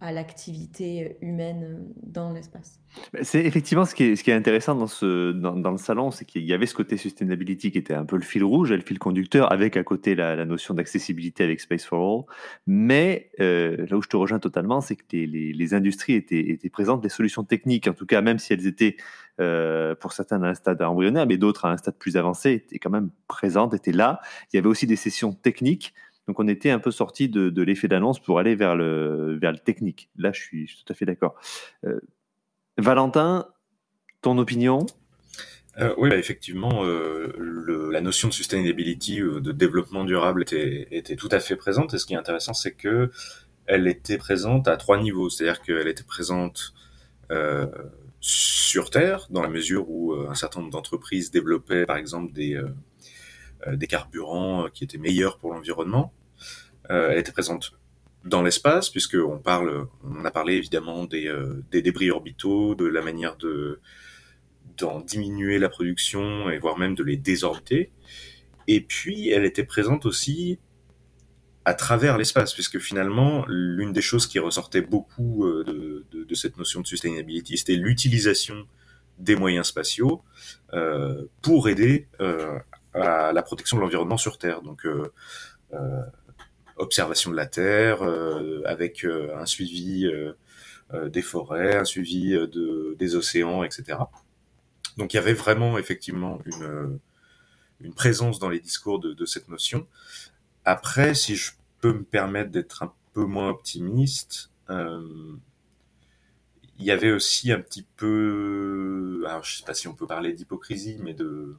à l'activité humaine dans l'espace. C'est effectivement ce qui est, intéressant dans, le salon, c'est qu'il y avait ce côté sustainability qui était un peu le fil rouge, le fil conducteur, avec à côté la, notion d'accessibilité avec Space for All. Mais euh, là où je te rejoins totalement, c'est que les, industries étaient, étaient présentes, les solutions techniques, en tout cas, même si elles étaient euh, pour certains à un stade embryonnaire, mais d'autres à un stade plus avancé, étaient quand même présentes, étaient là. Il y avait aussi des sessions techniques donc on était un peu sorti de, l'effet d'annonce pour aller vers le, vers le technique. Là, je suis, tout à fait d'accord. Euh, Valentin, ton opinion? Euh, oui, bah effectivement, euh, la notion de sustainability, de développement durable, était, était tout à fait présente. Et ce qui est intéressant, c'est que elle était présente à trois niveaux. C'est-à-dire qu'elle était présente sur Terre, dans la mesure où un certain nombre d'entreprises développaient, par exemple, des des carburants qui étaient meilleurs pour l'environnement. elle était présente dans l'espace, puisque on parle, on a parlé évidemment des, débris orbitaux, de la manière de d'en diminuer la production et voire même de les désorbiter. Et puis, elle était présente aussi à travers l'espace, puisque finalement, l'une des choses qui ressortait beaucoup euh, de, cette notion de sustainability, c'était l'utilisation des moyens spatiaux euh, pour aider euh, à la protection de l'environnement sur Terre. Donc, euh, euh observation de la Terre, avec un suivi des forêts, un suivi de, des océans, etc. Donc, il y avait vraiment effectivement une, présence dans les discours de, cette notion. Après, si je peux me permettre d'être un peu moins optimiste, euh, il y avait aussi un petit peu, alors je sais pas si on peut parler d'hypocrisie, mais de,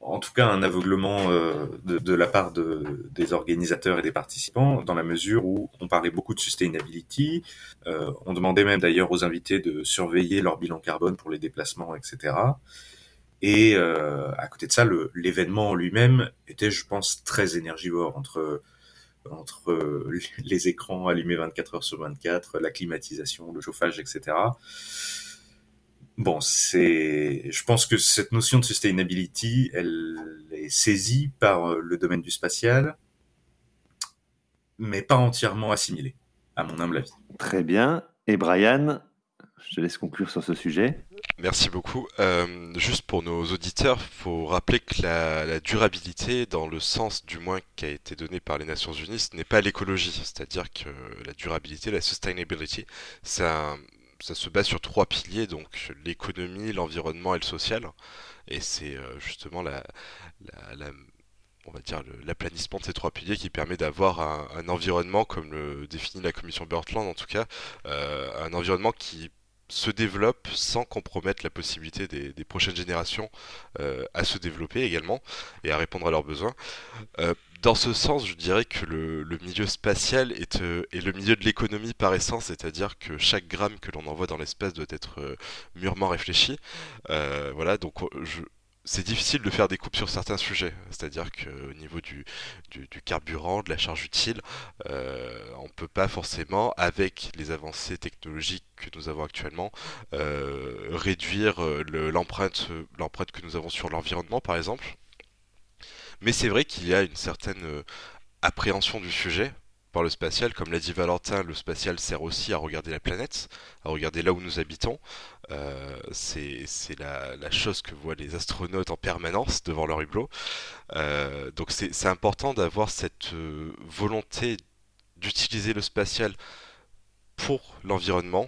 en tout cas un aveuglement euh, de, de, la part de, des organisateurs et des participants, dans la mesure où on parlait beaucoup de sustainability, euh, on demandait même d'ailleurs aux invités de surveiller leur bilan carbone pour les déplacements, etc. Et euh, à côté de ça, l'événement lui-même était, je pense, très énergivore entre entre les écrans allumés 24 heures sur 24, la climatisation, le chauffage, etc. Bon, c'est, je pense que cette notion de sustainability, elle est saisie par le domaine du spatial, mais pas entièrement assimilée, à mon humble avis. Très bien. Et Brian, je te laisse conclure sur ce sujet. Merci beaucoup. Euh, juste pour nos auditeurs, il faut rappeler que la, la, durabilité, dans le sens du moins qui a été donné par les Nations Unies, ce n'est pas l'écologie. C'est-à-dire que la durabilité, la sustainability, ça, ça se base sur trois piliers, donc l'économie, l'environnement et le social. Et c'est euh, justement la, la, la on va dire l'aplanissement de ces trois piliers qui permet d'avoir un, environnement, comme le définit la commission Bertland en tout cas, euh, un environnement qui se développe sans compromettre la possibilité des, prochaines générations euh, à se développer également et à répondre à leurs besoins. Dans ce sens, je dirais que le, milieu spatial est, euh, est, le milieu de l'économie par essence, c'est-à-dire que chaque gramme que l'on envoie dans l'espace doit être euh, mûrement réfléchi. Euh, voilà, donc je, c'est difficile de faire des coupes sur certains sujets. C'est-à-dire qu'au niveau du, du, carburant, de la charge utile, on ne peut pas forcément, avec les avancées technologiques que nous avons actuellement, réduire l'empreinte que nous avons sur l'environnement, par exemple. Mais c'est vrai qu'il y a une certaine euh, appréhension du sujet par le spatial. Comme l'a dit Valentin, le spatial sert aussi à regarder la planète, à regarder là où nous habitons. Euh, c'est la, la, chose que voient les astronautes en permanence devant leur hublot. Euh, donc c'est important d'avoir cette volonté d'utiliser le spatial pour l'environnement,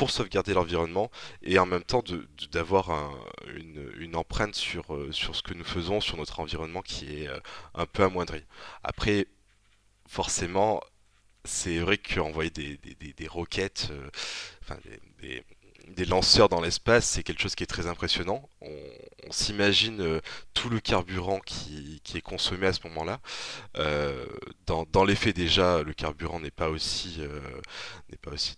pour sauvegarder l'environnement et en même temps d'avoir de, une, une, empreinte sur, euh, sur ce que nous faisons, sur notre environnement qui est euh, un peu amoindri. Après, forcément, c'est vrai qu'envoyer des, des, des, des, roquettes, euh, enfin des, des, lanceurs dans l'espace, c'est quelque chose qui est très impressionnant. On, s'imagine tout le carburant qui, qui, est consommé à ce moment-là. Dans, dans les faits déjà, le carburant n'est pas aussi n'est pas aussi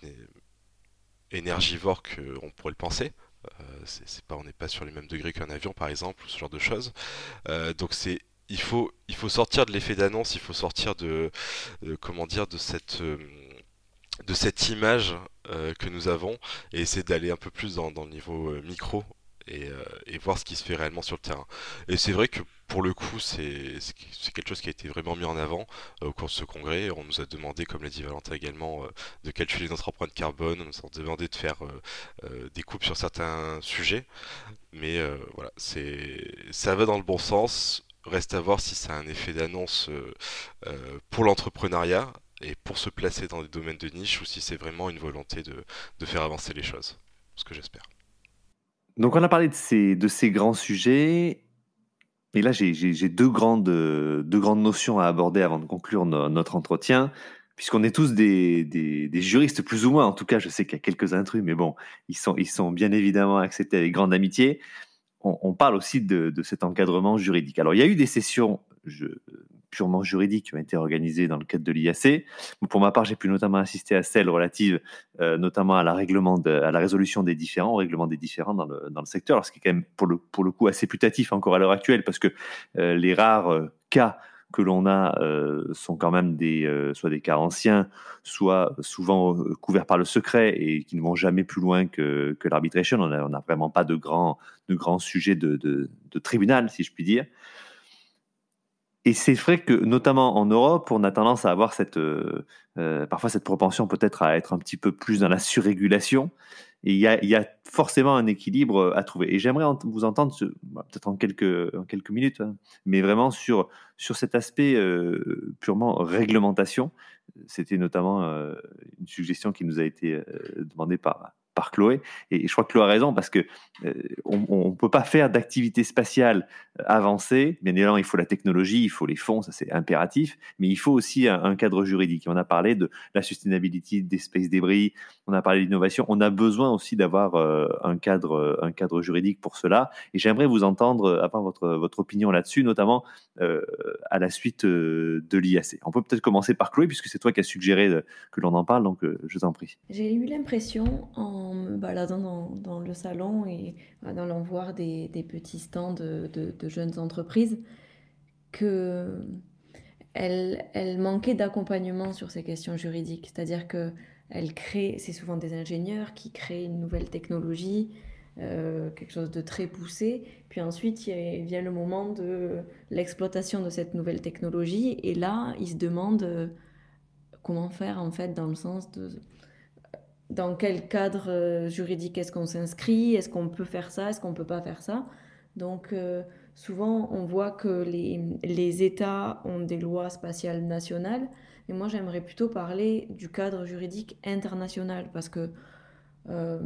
énergivore qu'on pourrait le penser. Euh, c'est pas, on n'est pas sur les mêmes degrés qu'un avion par exemple, ou ce genre de choses. Euh, donc c'est il faut, il faut sortir de l'effet d'annonce, il faut sortir de, comment dire de cette euh, de cette image que nous avons et essayer d'aller un peu plus dans, le niveau micro et, voir ce qui se fait réellement sur le terrain. Et c'est vrai que pour le coup, c'est quelque chose qui a été vraiment mis en avant euh, au cours de ce congrès. On nous a demandé, comme l'a dit Valentin également, euh, de calculer notre empreinte carbone. On nous a demandé de faire euh, des coupes sur certains sujets. Mais voilà, ça va dans le bon sens. Reste à voir si ça a un effet d'annonce pour l'entrepreneuriat et pour se placer dans des domaines de niche ou si c'est vraiment une volonté de, faire avancer les choses. Ce que j'espère. Donc on a parlé de ces grands sujets. Et là, j'ai deux grandes, deux grandes notions à aborder avant de conclure no, notre entretien, puisqu'on est tous des, des, juristes plus ou moins. En tout cas, je sais qu'il y a quelques intrus, mais bon, ils sont, ils sont bien évidemment acceptés avec grande amitié. On, on parle aussi de, de, cet encadrement juridique. Alors, il y a eu des sessions je, purement juridiques qui ont été organisées dans le cadre de l'IAC. Pour ma part, j'ai pu notamment assister à celles relatives notamment à la, règlement à la résolution des différends, au règlement des différends dans le, secteur, ce qui est quand même pour le, coup assez putatif encore à l'heure actuelle, parce que les rares cas que l'on a euh, sont quand même euh, soit des cas anciens, soit souvent euh, couverts par le secret et qui ne vont jamais plus loin que, que l'arbitration. On n'a vraiment pas de grands de grands sujets de, tribunal, si je puis dire. Et c'est vrai que, notamment en Europe, on a tendance à avoir cette, parfois cette propension peut-être à être un petit peu plus dans la surrégulation. Et il y a, y a, forcément un équilibre à trouver. Et j'aimerais vous entendre, bah, peut-être en quelques, en quelques minutes, hein, mais vraiment sur, sur cet aspect euh, purement réglementation. C'était notamment euh, une suggestion qui nous a été euh, demandée par, par Chloé. Et je crois que Chloé a raison parce que euh, on ne peut pas faire d'activité spatiale euh, avancée. Bien évidemment, il faut la technologie, il faut les fonds, ça c'est impératif, mais il faut aussi un, cadre juridique. on a parlé de la sustainability des space débris, on a parlé d'innovation. On a besoin aussi d'avoir euh, un cadre, un cadre juridique pour cela. Et j'aimerais vous entendre, avoir votre, votre opinion là-dessus, notamment à la suite de l'IAC. On peut peut-être commencer par Chloé, puisque c'est toi qui as suggéré que l'on en parle, donc je t'en prie. J'ai eu l'impression en en me baladant dans, le salon et en allant voir des, petits stands de, de, jeunes entreprises que elle, elle manquait d'accompagnement sur ces questions juridiques. C'est-à-dire que elle crée, c'est souvent des ingénieurs qui créent une nouvelle technologie, euh, quelque chose de très poussé. Puis ensuite, il vient le moment de l'exploitation de cette nouvelle technologie. Et là, ils se demandent euh, comment faire, en fait, dans le sens de dans quel cadre euh, juridique est-ce qu'on s'inscrit, est-ce qu'on peut faire ça, est-ce qu'on ne peut pas faire ça. Donc euh, souvent on voit que les, les, États ont des lois spatiales nationales, et moi j'aimerais plutôt parler du cadre juridique international, parce que euh,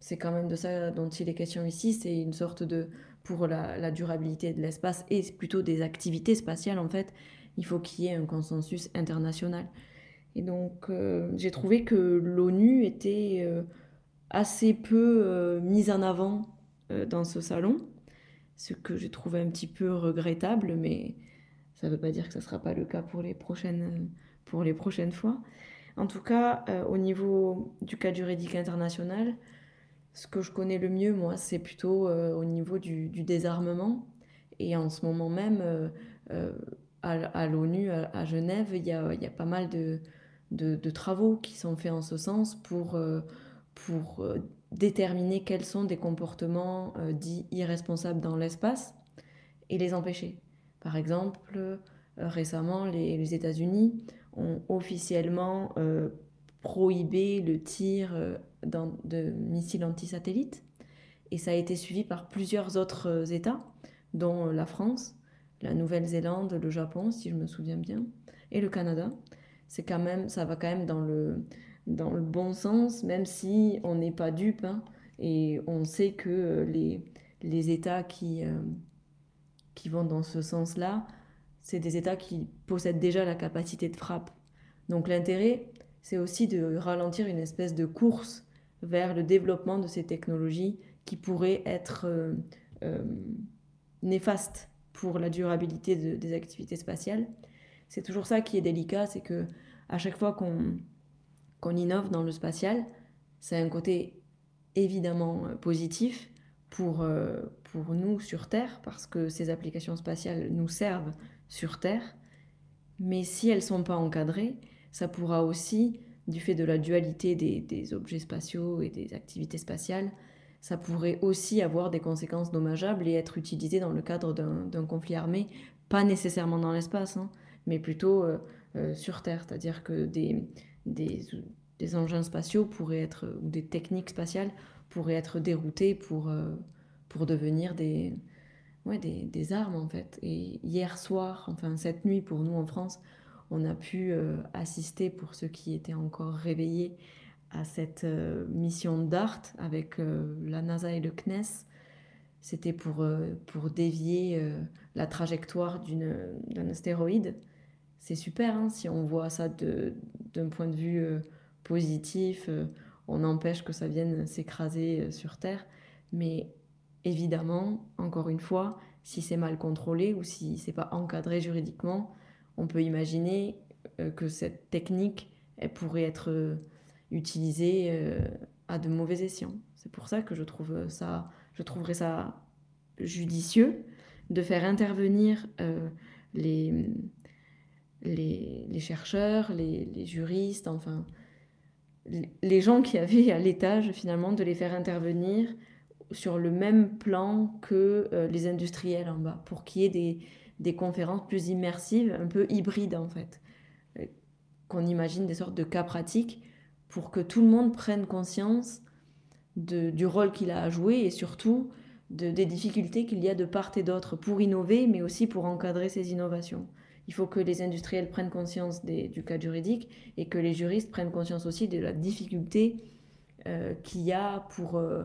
c'est quand même de ça dont il est question ici, c'est une sorte de, pour la, la durabilité de l'espace et plutôt des activités spatiales en fait, il faut qu'il y ait un consensus international. Et donc, euh, j'ai trouvé que l'ONU était euh, assez peu euh, mise en avant dans ce salon, ce que j'ai trouvé un petit peu regrettable, mais ça ne veut pas dire que ce ne sera pas le cas pour les prochaines, pour les prochaines fois. En tout cas, au niveau du cadre juridique international, ce que je connais le mieux, moi, c'est plutôt au niveau du, désarmement. Et en ce moment même, à, l'ONU, à, Genève, il y a, y a, pas mal de, de, travaux qui sont faits en ce sens pour, euh, pour euh, déterminer quels sont des comportements euh, dits irresponsables dans l'espace et les empêcher. Par exemple, récemment, les, États-Unis ont officiellement prohibé le tir de missiles antisatellites et ça a été suivi par plusieurs autres États, dont la France, la Nouvelle-Zélande, le Japon, si je me souviens bien, et le Canada c'est quand même, ça va quand même dans le, dans le bon sens, même si on n'est pas dupe. Hein, et on sait que euh, les, les États qui, euh, qui vont dans ce sens-là, c'est des États qui possèdent déjà la capacité de frappe. Donc l'intérêt, c'est aussi de ralentir une espèce de course vers le développement de ces technologies qui pourraient être euh, néfastes pour la durabilité des activités spatiales c'est toujours ça qui est délicat, c'est que à chaque fois qu'on qu'on innove dans le spatial, c'est un côté évidemment euh, positif pour, euh, pour nous sur Terre, parce que ces applications spatiales nous servent sur Terre, mais si elles ne sont pas encadrées, ça pourra aussi, du fait de la dualité des, des objets spatiaux et des activités spatiales, ça pourrait aussi avoir des conséquences dommageables et être utilisé dans le cadre d'un conflit armé, pas nécessairement dans l'espace. Hein mais plutôt euh, euh, sur Terre. C'est-à-dire que des, des, des, engins spatiaux pourraient être, ou des techniques spatiales pourraient être déroutées pour, euh, pour devenir des, ouais, des, des, armes en fait. Et hier soir, enfin cette nuit pour nous en France, on a pu assister pour ceux qui étaient encore réveillés à cette mission DART avec la NASA et le CNES. C'était pour, pour dévier la trajectoire d'un astéroïde c'est super hein, si on voit ça d'un point de vue euh, positif, euh, on empêche que ça vienne s'écraser euh, sur Terre. Mais évidemment, encore une fois, si c'est mal contrôlé ou si c'est pas encadré juridiquement, on peut imaginer que cette technique elle pourrait être utilisée à de mauvais escients. C'est pour ça que je trouve ça, je trouverais ça judicieux de faire intervenir les, les, chercheurs, les, juristes, enfin, les gens qui avaient à l'étage finalement de les faire intervenir sur le même plan que euh, les industriels en bas, pour qu'il y ait des, conférences plus immersives, un peu hybrides en fait, euh, qu'on imagine des sortes de cas pratiques pour que tout le monde prenne conscience du rôle qu'il a à jouer et surtout de, des difficultés qu'il y a de part et d'autre pour innover, mais aussi pour encadrer ces innovations. Il faut que les industriels prennent conscience du cadre juridique et que les juristes prennent conscience aussi de la difficulté euh, qu'il y a pour, euh,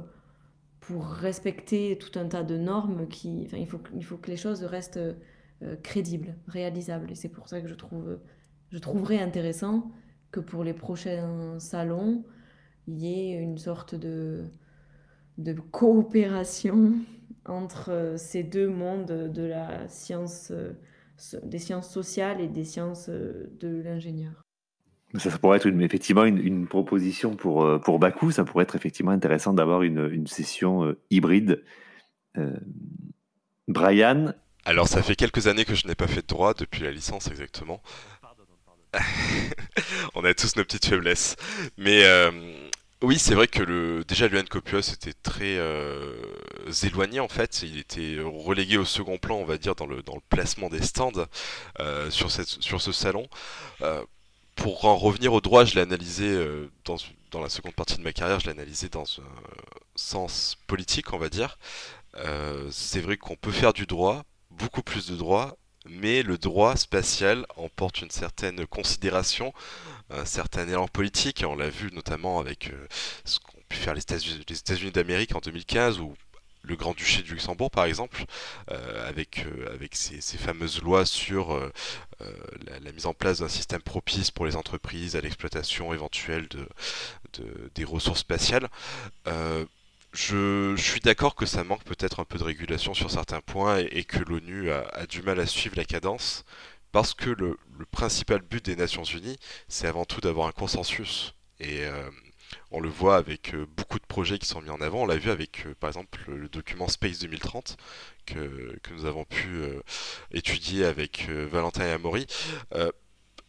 pour respecter tout un tas de normes. Qui, enfin, il, faut, il faut que les choses restent euh, crédibles, réalisables. Et c'est pour ça que je, trouve, je trouverais intéressant que pour les prochains salons, il y ait une sorte de, de coopération entre ces deux mondes de la science des sciences sociales et des sciences euh, de l'ingénieur. Ça, pourrait être effectivement une, proposition pour, euh, pour Bakou. Ça pourrait être effectivement intéressant d'avoir une, une, session euh, hybride. Brian? Alors, ça fait quelques années que je n'ai pas fait de droit, depuis la licence exactement. On a tous nos petites faiblesses. Mais oui, c'est vrai que le déjà Luan était très euh, éloigné en fait. Il était relégué au second plan, on va dire, dans le, dans le placement des stands euh, sur, cette, sur ce salon. Euh, pour en revenir au droit, je l'ai analysé dans, dans la seconde partie de ma carrière, je l'ai analysé dans un sens politique, on va dire. c'est vrai qu'on peut faire du droit, beaucoup plus de droit, mais le droit spatial emporte une certaine considération, un certain élan politique, on l'a vu notamment avec euh, ce qu'ont pu faire les États-Unis d'Amérique en 2015 ou le Grand-Duché du Luxembourg par exemple, euh, avec, euh, avec ces, fameuses lois sur la, mise en place d'un système propice pour les entreprises à l'exploitation éventuelle de, des ressources spatiales. Je, suis d'accord que ça manque peut-être un peu de régulation sur certains points et, que l'ONU a, du mal à suivre la cadence parce que le, principal but des Nations Unies, c'est avant tout d'avoir un consensus. Et euh, on le voit avec euh, beaucoup de projets qui sont mis en avant. On l'a vu avec, euh, par exemple, le document Space 2030 que, nous avons pu étudier avec Valentin et Amaury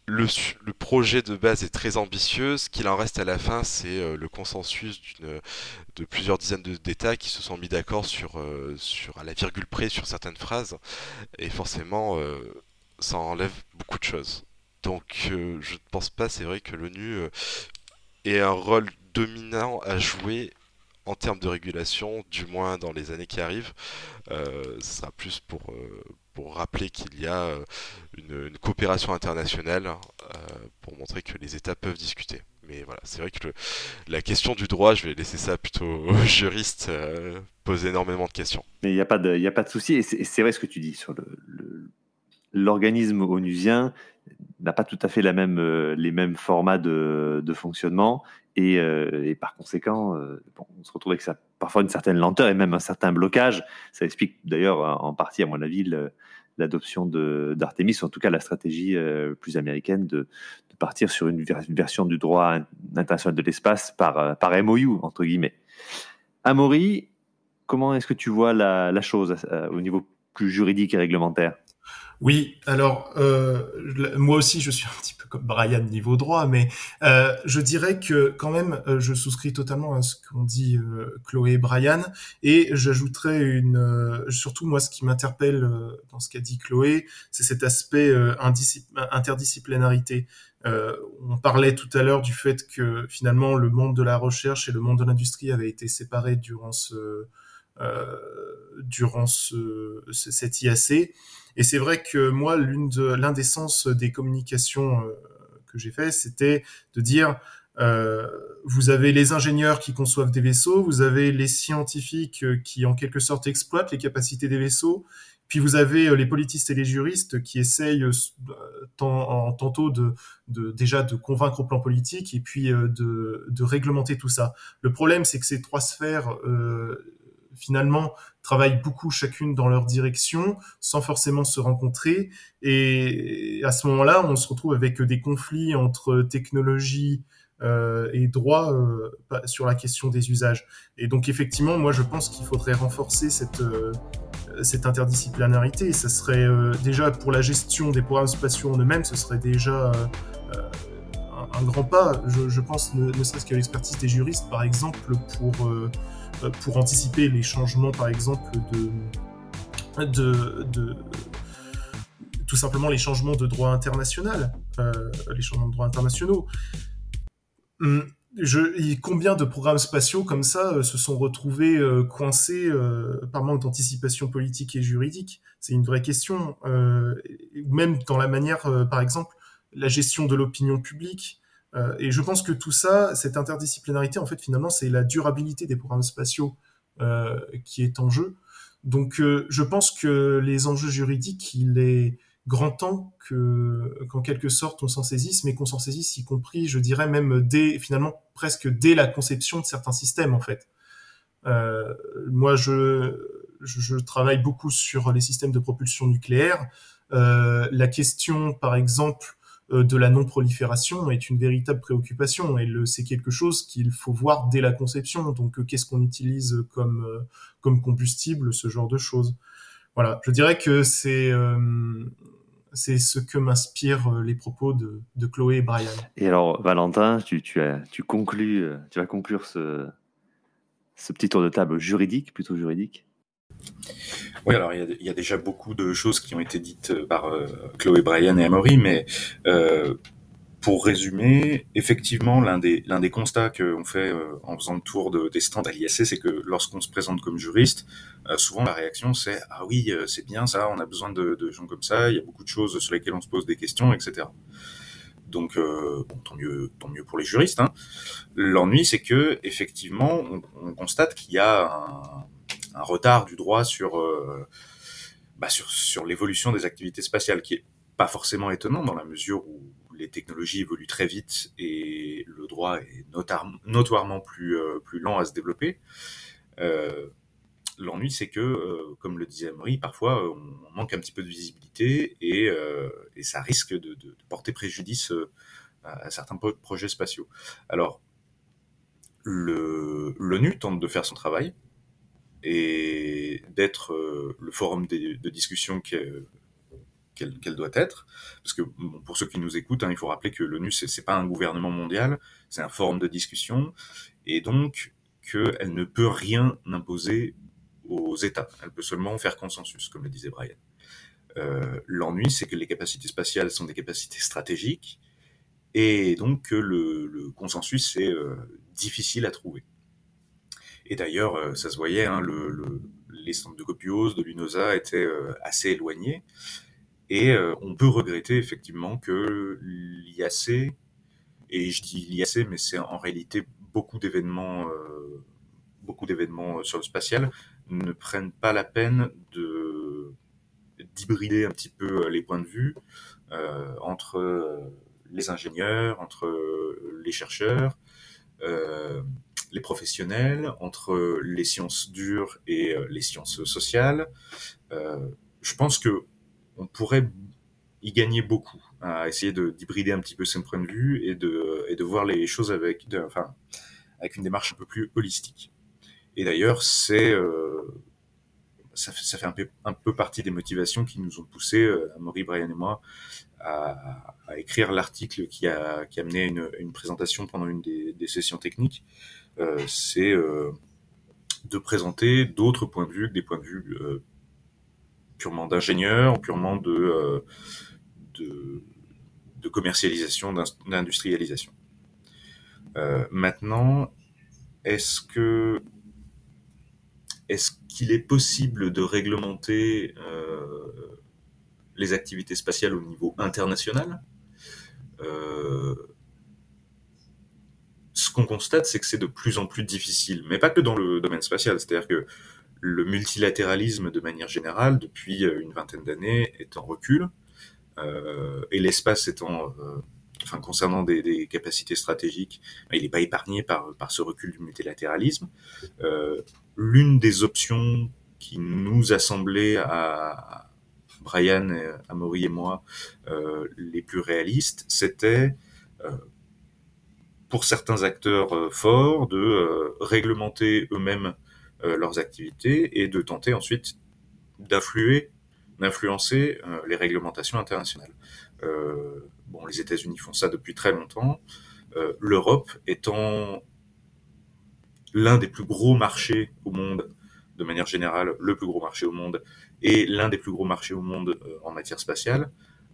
le, projet de base est très ambitieux. Ce qu'il en reste à la fin, c'est le consensus de plusieurs dizaines d'États qui se sont mis d'accord sur, à la virgule près sur certaines phrases. Et forcément, ça enlève beaucoup de choses. Donc, je ne pense pas, c'est vrai, que l'ONU ait un rôle dominant à jouer en termes de régulation, du moins dans les années qui arrivent. ce sera plus pour, pour rappeler qu'il y a euh, une, coopération internationale euh, pour montrer que les États peuvent discuter. Mais voilà, c'est vrai que la question du droit, je vais laisser ça plutôt aux juristes, euh, poser énormément de questions. Mais il n'y a pas de, a pas de souci, et c'est vrai ce que tu dis sur l'organisme onusien n'a pas tout à fait même, les mêmes formats de, fonctionnement et, et, par conséquent, on se retrouve avec ça, parfois une certaine lenteur et même un certain blocage. Ça explique d'ailleurs en partie, à mon avis, l'adoption d'Artemis, en tout cas la stratégie plus américaine de, partir sur une, version du droit international de l'espace par, par MOU, entre guillemets. Amaury, comment est-ce que tu vois la chose au niveau plus juridique et réglementaire? Oui, alors euh, moi aussi je suis un petit peu comme Brian niveau droit, mais euh, je dirais que quand même euh, je souscris totalement à ce qu'ont dit Chloé et Brian, et j'ajouterais une, surtout moi ce qui m'interpelle dans ce qu'a dit Chloé, c'est cet aspect interdisciplinarité. on parlait tout à l'heure du fait que finalement le monde de la recherche et le monde de l'industrie avaient été séparés durant ce durant ce, cet IAC. Et c'est vrai que moi, l'une de, l'un des sens des communications euh, que j'ai fait, c'était de dire, euh, vous avez les ingénieurs qui conçoivent des vaisseaux, vous avez les scientifiques euh, qui en quelque sorte exploitent les capacités des vaisseaux, puis vous avez les politistes et les juristes qui essayent tant, tantôt déjà de convaincre au plan politique et puis de, de réglementer tout ça. Le problème, c'est que ces trois sphères finalement travaillent beaucoup chacune dans leur direction sans forcément se rencontrer. Et à ce moment-là, on se retrouve avec des conflits entre technologie euh, et droit euh, sur la question des usages. Et donc effectivement, moi je pense qu'il faudrait renforcer cette, euh, cette interdisciplinarité. Et ça serait déjà pour la gestion des programmes spatiaux en eux-mêmes, ce serait déjà un, grand pas. Je, pense ne, serait-ce qu'à l'expertise des juristes, par exemple, pour pour anticiper les changements, par exemple, de, de, tout simplement les changements de droit international, euh, les changements de droit internationaux. Hum, combien de programmes spatiaux comme ça euh, se sont retrouvés euh, coincés euh, par manque d'anticipation politique et juridique? C'est une vraie question. Euh, même dans la manière, euh, par exemple, la gestion de l'opinion publique. Euh, et je pense que tout ça, cette interdisciplinarité, en fait, finalement, c'est la durabilité des programmes spatiaux qui est en jeu. Donc, je pense que les enjeux juridiques, il est grand temps que qu'en quelque sorte on s'en saisisse, mais qu'on s'en saisisse y compris, je dirais même dès finalement presque dès la conception de certains systèmes en fait. Euh, moi, je, je, travaille beaucoup sur les systèmes de propulsion nucléaire. Euh, la question, par exemple, euh, de la non-prolifération est une véritable préoccupation et c'est quelque chose qu'il faut voir dès la conception. Donc, euh, qu'est-ce qu'on utilise comme euh, comme combustible, ce genre de choses. Voilà, je dirais que c'est euh, c'est ce que m'inspirent euh, les propos de, de, Chloé et Brian. Et alors, Valentin, tu, tu, as, tu euh, tu vas conclure ce, ce petit tour de table juridique, plutôt juridique? Oui, alors il y, a, déjà beaucoup de choses qui ont été dites par euh, Chloé, Brian et Amaury, mais euh, pour résumer, effectivement, l'un des, l'un des constats qu'on fait euh, en faisant le tour de, des stands à l'ISC, c'est que lorsqu'on se présente comme juriste, euh, souvent la réaction c'est ah oui, euh, c'est bien ça, on a besoin de, gens comme ça, il y a beaucoup de choses sur lesquelles on se pose des questions, etc. Donc, euh, tant mieux, tant mieux pour les juristes. Hein. L'ennui, c'est que effectivement, on, on constate qu'il y a un, un, retard du droit sur, bah, sur, sur l'évolution des activités spatiales, qui est pas forcément étonnant dans la mesure où les technologies évoluent très vite et le droit est notoirement plus, euh, plus lent à se développer. Euh, L'ennui, c'est que, euh, comme le disait Marie, parfois on manque un petit peu de visibilité et, euh, ça risque de, porter préjudice euh, à, certains projets spatiaux. Alors, l'ONU tente de faire son travail et d'être euh, le forum de, discussion qu'elle qu doit être. Parce que pour ceux qui nous écoutent, hein, il faut rappeler que l'ONU, c'est pas un gouvernement mondial, c'est un forum de discussion, et donc qu'elle ne peut rien imposer aux États. Elle peut seulement faire consensus, comme le disait Brian. Euh, L'ennui, c'est que les capacités spatiales sont des capacités stratégiques, et donc que le, le consensus est euh, difficile à trouver. Et d'ailleurs, euh, ça se voyait, hein, le, le, les centres de copiose de l'UNOSA étaient euh, assez éloignés, et euh, on peut regretter effectivement que l'IAC, et je dis l'IAC, mais c'est en réalité beaucoup d'événements, beaucoup d'événements sur le spatial, ne prennent pas la peine de d'hybrider un petit peu les points de vue entre les ingénieurs, entre les chercheurs, les professionnels, entre les sciences dures et les sciences sociales. Euh, je pense que on pourrait y gagner beaucoup à essayer d'hybrider un petit peu ses points de vue et de, et de voir les choses avec, enfin, avec une démarche un peu plus holistique. Et d'ailleurs, c'est euh, ça, fait, un peu, un peu partie des motivations qui nous ont poussé, euh, Maury, Brian et moi, à, à écrire l'article qui a, qui a mené une, une présentation pendant une des, des sessions techniques. Euh, c'est euh, de présenter d'autres points de vue que des points de vue euh, purement d'ingénieur, purement de, commercialisation, d'industrialisation. Maintenant, est-ce qu'il est possible de réglementer les activités spatiales au niveau international? Ce qu'on constate, c'est que c'est de plus en plus difficile, mais pas que dans le domaine spatial. C'est-à-dire que le multilatéralisme de manière générale depuis euh, une vingtaine d'années est en recul euh, et l'espace étant euh, enfin concernant des, capacités stratégiques il n'est pas épargné par, par ce recul du multilatéralisme l'une des options qui nous a semblé à Brian, Amaury et moi les plus réalistes, c'était pour certains acteurs euh, forts de réglementer eux-mêmes leurs activités et de tenter ensuite d'influer, d'influencer les réglementations internationales. bon, les États-Unis font ça depuis très longtemps. L'Europe étant l'un des plus gros marchés au monde, de manière générale, le plus gros marché au monde, et l'un des plus gros marchés au monde euh, en matière spatiale,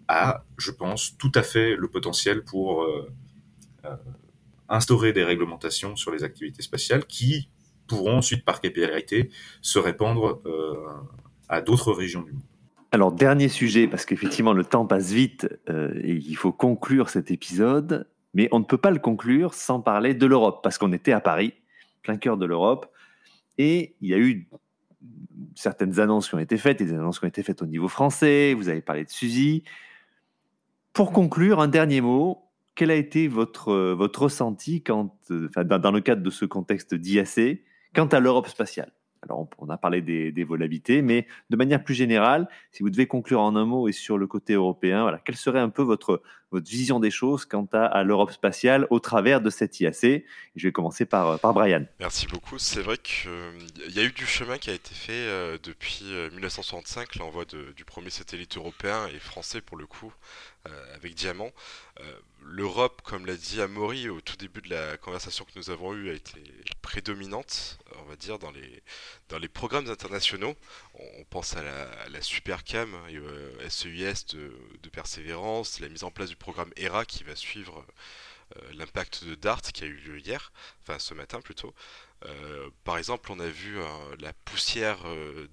a, je pense, tout à fait le potentiel pour euh, euh, instaurer des réglementations sur les activités spatiales qui pourront ensuite, par capillarité, se répandre à d'autres régions du monde. Alors, dernier sujet, parce qu'effectivement, le temps passe vite et il faut conclure cet épisode, mais on ne peut pas le conclure sans parler de l'Europe, parce qu'on était à Paris plein cœur de l'Europe. Et il y a eu certaines annonces qui ont été faites, des annonces qui ont été faites au niveau français, vous avez parlé de Suzy. Pour conclure, un dernier mot, quel a été votre, votre ressenti enfin, dans, le cadre de ce contexte d'IAC quant à l'Europe spatiale? Alors, on a parlé des, des, volabilités, mais de manière plus générale, si vous devez conclure en un mot et sur le côté européen, voilà, quelle serait un peu votre, votre vision des choses quant à, l'Europe spatiale au travers de cette IAC Je vais commencer par, par Brian. Merci beaucoup. C'est vrai qu'il euh, y a eu du chemin qui a été fait euh, depuis 1965, euh, l'envoi du premier satellite européen et français pour le coup, avec Diamant. L'Europe, comme l'a dit Amaury au tout début de la conversation que nous avons eue, a été prédominante, on va dire, dans les, dans les programmes internationaux. On, pense à la, Supercam, euh, SEIS de, Persévérance, la mise en place du programme ERA qui va suivre euh, l'impact de DART qui a eu lieu hier, enfin ce matin plutôt. Euh, par exemple, on a vu la poussière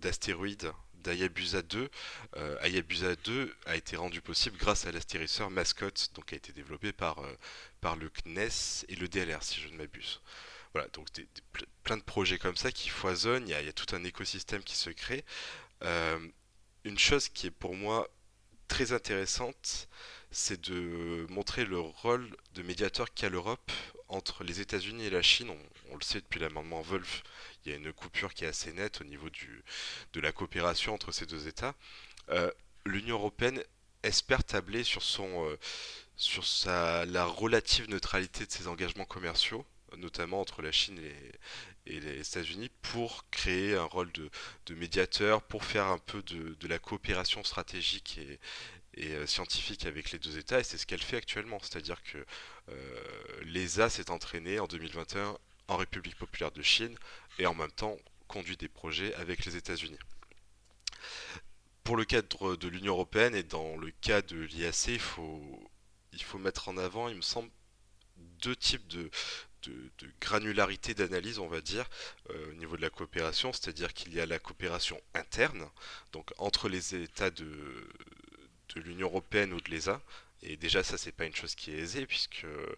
d'astéroïdes d'Ayabusa 2. Euh, Ayabusa 2 a été rendu possible grâce à l'astérisseur Mascot, donc a été développé par, euh, par le CNES et le DLR, si je ne m'abuse. Voilà, donc plein de projets comme ça qui foisonnent, il y, a, tout un écosystème qui se crée. Euh, une chose qui est pour moi très intéressante, c'est de montrer le rôle de médiateur qu'a l'Europe entre les États-Unis et la Chine. On, le sait depuis l'amendement Wolf, il y a une coupure qui est assez nette au niveau du, de la coopération entre ces deux États. Euh, L'Union européenne espère tabler sur, son, euh, sur sa, la relative neutralité de ses engagements commerciaux, notamment entre la Chine et, et les États-Unis, pour créer un rôle de, de, médiateur, pour faire un peu de, de la coopération stratégique et, et euh, scientifique avec les deux États, et c'est ce qu'elle fait actuellement. C'est-à-dire que euh, l'ESA s'est entraînée en 2021 en République populaire de Chine et en même temps conduit des projets avec les États-Unis. Pour le cadre de l'Union européenne et dans le cas de l'IAC, il faut, il faut mettre en avant, il me semble, deux types de, de, granularité d'analyse, on va dire, euh, au niveau de la coopération, c'est-à-dire qu'il y a la coopération interne, donc entre les États de, de l'Union européenne ou de l'ESA, et déjà, ça, c'est pas une chose qui est aisée, puisque euh,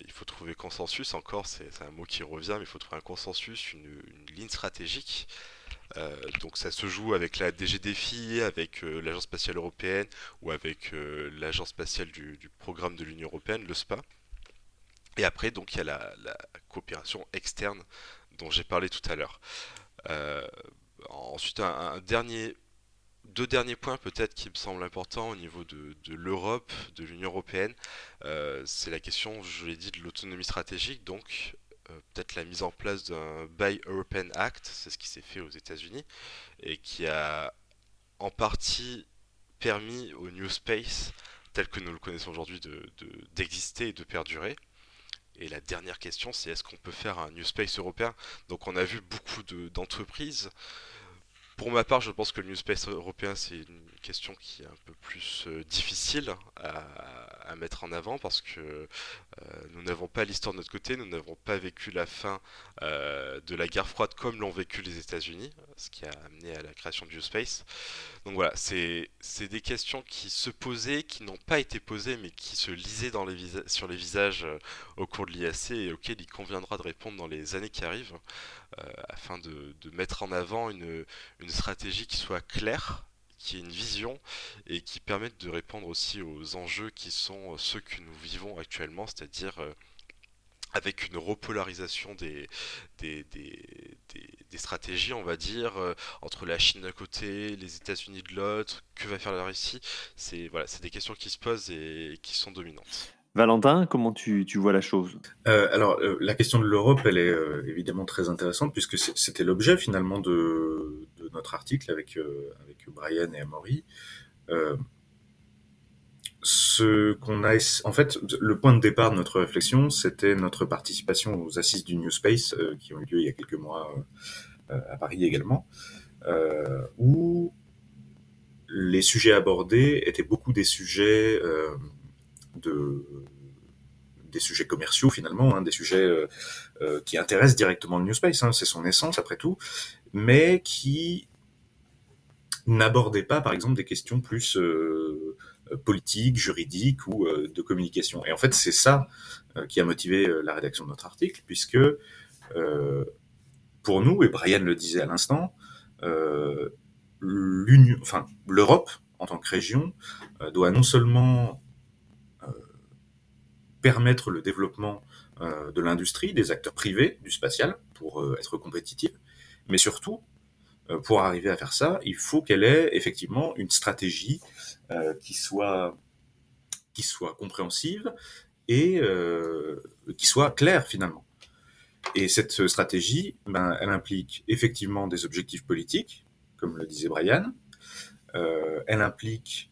il faut trouver consensus. Encore, c'est un mot qui revient, mais il faut trouver un consensus, une, ligne stratégique. Euh, donc, ça se joue avec la DGDFI, avec euh, l'Agence spatiale européenne ou avec l'Agence spatiale du, programme de l'Union européenne, le SPA. Et après, donc, il y a la, coopération externe dont j'ai parlé tout à l'heure. ensuite, un dernier deux derniers points peut-être qui me semblent importants au niveau de, l'Europe, de l'Union Européenne, euh, c'est la question, je l'ai dit, de l'autonomie stratégique, donc euh, peut-être la mise en place d'un Buy European Act, c'est ce qui s'est fait aux États-Unis, et qui a en partie permis au New Space, tel que nous le connaissons aujourd'hui, d'exister de, et de perdurer. Et la dernière question, c'est est-ce qu'on peut faire un New Space européen? Donc on a vu beaucoup d'entreprises pour ma part, je pense que le New Space européen, c'est une question qui est un peu plus euh, difficile à, mettre en avant parce que euh, nous n'avons pas l'histoire de notre côté, nous n'avons pas vécu la fin euh, de la guerre froide comme l'ont vécu les États-Unis, ce qui a amené à la création du Space. Donc voilà, c'est des questions qui se posaient, qui n'ont pas été posées, mais qui se lisaient sur les visages au cours de l'IAC et auxquelles il conviendra de répondre dans les années qui arrivent. Afin de, mettre en avant une, stratégie qui soit claire, qui ait une vision et qui permette de répondre aussi aux enjeux qui sont ceux que nous vivons actuellement, c'est-à-dire euh, avec une repolarisation des, des, des, des, stratégies, on va dire, euh, entre la Chine d'un côté, les États-Unis de l'autre, que va faire la Russie C'est voilà, des questions qui se posent et qui sont dominantes. Valentin, comment tu, tu vois la chose? Euh, Alors, euh, la question de l'Europe, elle est évidemment très intéressante, puisque c'était l'objet finalement de, notre article avec, avec Brian et Amaury. Ce qu'on a, en fait, le point de départ de notre réflexion, c'était notre participation aux assises du New Space euh, qui ont eu lieu il y a quelques mois euh, euh, à Paris également, où les sujets abordés étaient beaucoup des sujets de des sujets commerciaux finalement, hein, des sujets qui intéressent directement le New Space, hein, c'est son essence après tout, mais qui n'abordaient pas par exemple des questions plus euh, politique, juridique ou euh, de communication. Et en fait, c'est ça euh, qui a motivé la rédaction de notre article, puisque pour nous, et Brian le disait à l'instant, l'Union, enfin l'Europe en tant que région doit non seulement permettre le développement de l'industrie, des acteurs privés du spatial pour être compétitive, mais surtout pour arriver à faire ça, il faut qu'elle ait effectivement une stratégie euh, qui soit qui soit compréhensive et euh, qui soit claire finalement. Et cette stratégie, ben, elle implique effectivement des objectifs politiques, comme le disait Brian. Euh, elle implique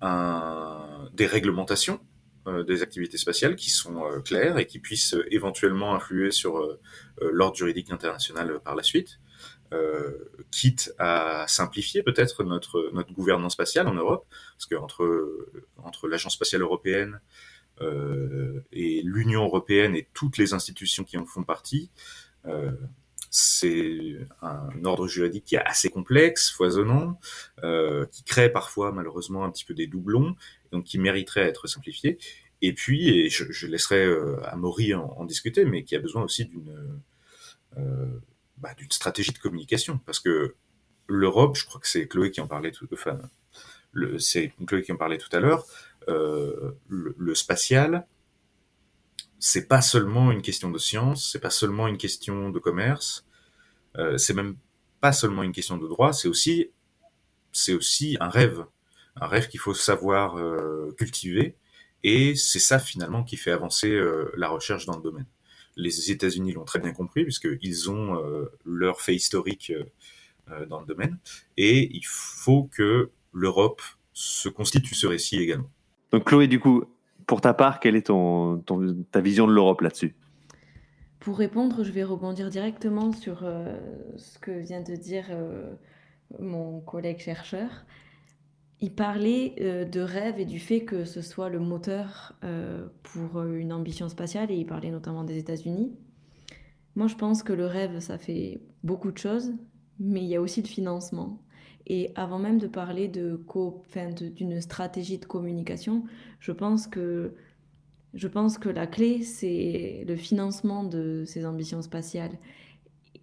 un, des réglementations des activités spatiales qui sont claires et qui puissent éventuellement influer sur l'ordre juridique international par la suite. Euh, quitte à simplifier peut-être notre, notre gouvernance spatiale en Europe, parce que entre, l'Agence spatiale européenne euh, et l'Union européenne et toutes les institutions qui en font partie, euh, c'est un ordre juridique qui est assez complexe, foisonnant, euh, qui crée parfois malheureusement un petit peu des doublons, donc qui mériterait à être simplifié. Et puis, et je, laisserai euh, Amaury en, en, discuter, mais qui a besoin aussi d'une euh, bah, d'une stratégie de communication. Parce que l'Europe, je crois que c'est Chloé qui en parlait tout, qui en parlait tout à l'heure, euh, le, le, spatial, c'est pas seulement une question de science, c'est pas seulement une question de commerce, c'est même pas seulement une question de droit, c'est aussi, c'est aussi un rêve, un rêve qu'il faut savoir euh, cultiver, et c'est ça finalement qui fait avancer euh, la recherche dans le domaine les États-Unis l'ont très bien compris, puisqu'ils ont euh, leur fait historique euh, euh, dans le domaine. Et il faut que l'Europe se constitue ce récit également. Donc Chloé, du coup, pour ta part, quelle est ton, ta vision de l'Europe là-dessus? Pour répondre, je vais rebondir directement sur ce que vient de dire mon collègue chercheur il parlait euh, de rêve et du fait que ce soit le moteur euh, pour euh, une ambition spatiale, et il parlait notamment des États-Unis. Moi, je pense que le rêve, ça fait beaucoup de choses, mais il y a aussi le financement. Et avant même de parler de d'une stratégie de communication, je pense que je pense que la clé, c'est le financement de ces ambitions spatiales.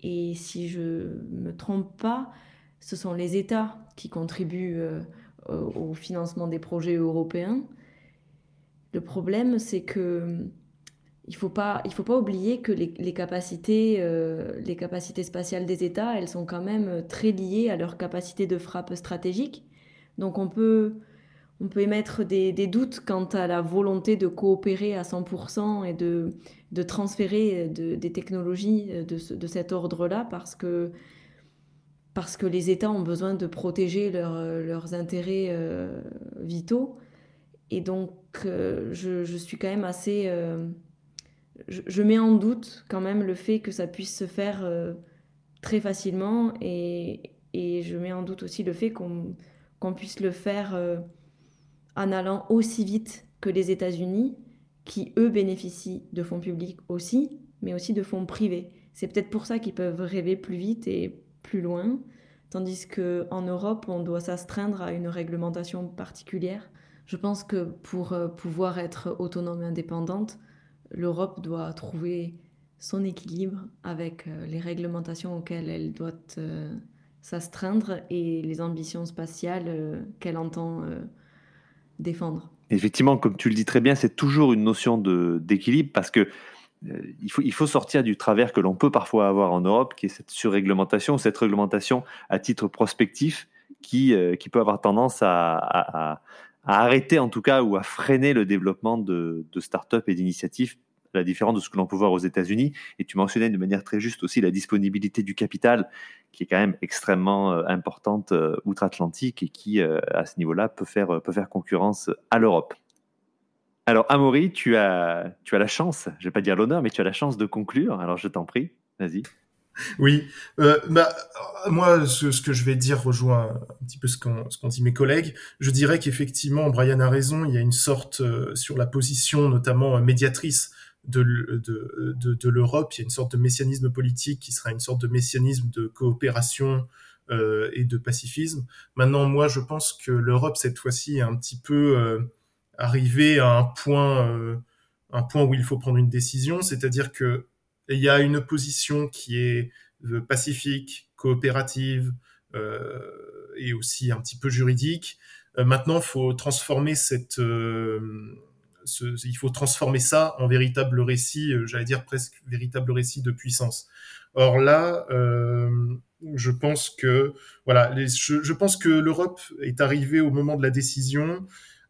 Et si je me trompe pas, ce sont les États qui contribuent euh, au financement des projets européens. Le problème, c'est que il faut pas faut pas oublier que les, capacités euh, les capacités spatiales des États elles sont quand même très liées à leur capacité de frappe stratégique donc on peut on peut émettre des, doutes quant à la volonté de coopérer à 100% et de, transférer de, des technologies de, de cet ordre-là parce que parce que les États ont besoin de protéger leurs intérêts euh, vitaux. Et donc, euh, je, suis quand même assez... Euh, je, mets en doute quand même le fait que ça puisse se faire très facilement et, je mets en doute aussi le fait qu'on puisse le faire en allant aussi vite que les États-Unis, qui eux bénéficient de fonds publics aussi, mais aussi de fonds privés. C'est peut-être pour ça qu'ils peuvent rêver plus vite et plus loin, tandis qu'en Europe, on doit s'astreindre à une réglementation particulière. Je pense que pour euh, pouvoir être autonome et indépendante, l'Europe doit trouver son équilibre avec euh, les réglementations auxquelles elle doit euh, s'astreindre et les ambitions spatiales qu'elle entend défendre. Effectivement, comme tu le dis très bien, c'est toujours une notion d'équilibre parce que euh, il, faut, il faut sortir du travers que l'on peut parfois avoir en Europe, qui est cette surréglementation, cette réglementation à titre prospectif qui, euh, qui peut avoir tendance à, à, à, arrêter en tout cas ou à freiner le développement de, de start-up et d'initiatives la différence de ce que l'on peut voir aux États-Unis. Et tu mentionnais de manière très juste aussi la disponibilité du capital, qui est quand même extrêmement euh, importante euh, outre-Atlantique et qui, euh, à ce niveau-là, peut faire, peut faire concurrence à l'Europe. Alors, Amaury, tu as, tu as la chance, je ne vais pas dire l'honneur, mais tu as la chance de conclure. Alors, je t'en prie, vas-y. Oui, bah, moi, ce, que je vais dire rejoint un petit peu ce qu'ont qu dit mes collègues. Je dirais qu'effectivement, Brian a raison, il y a une sorte, sur la position notamment médiatrice de, de, de, de l'Europe, il y a une sorte de messianisme politique qui sera une sorte de messianisme de coopération euh, et de pacifisme. Maintenant, moi, je pense que l'Europe, cette fois-ci, est un petit peu euh, arrivée à un point, euh, un point où il faut prendre une décision, c'est-à-dire que il y a une position qui est euh, pacifique, coopérative euh, et aussi un petit peu juridique. Euh, maintenant, il faut transformer cette il faut transformer ça en véritable récit, euh, j'allais dire presque véritable récit de puissance. Or là, euh, je pense que voilà, je, pense que l'Europe est arrivée au moment de la décision.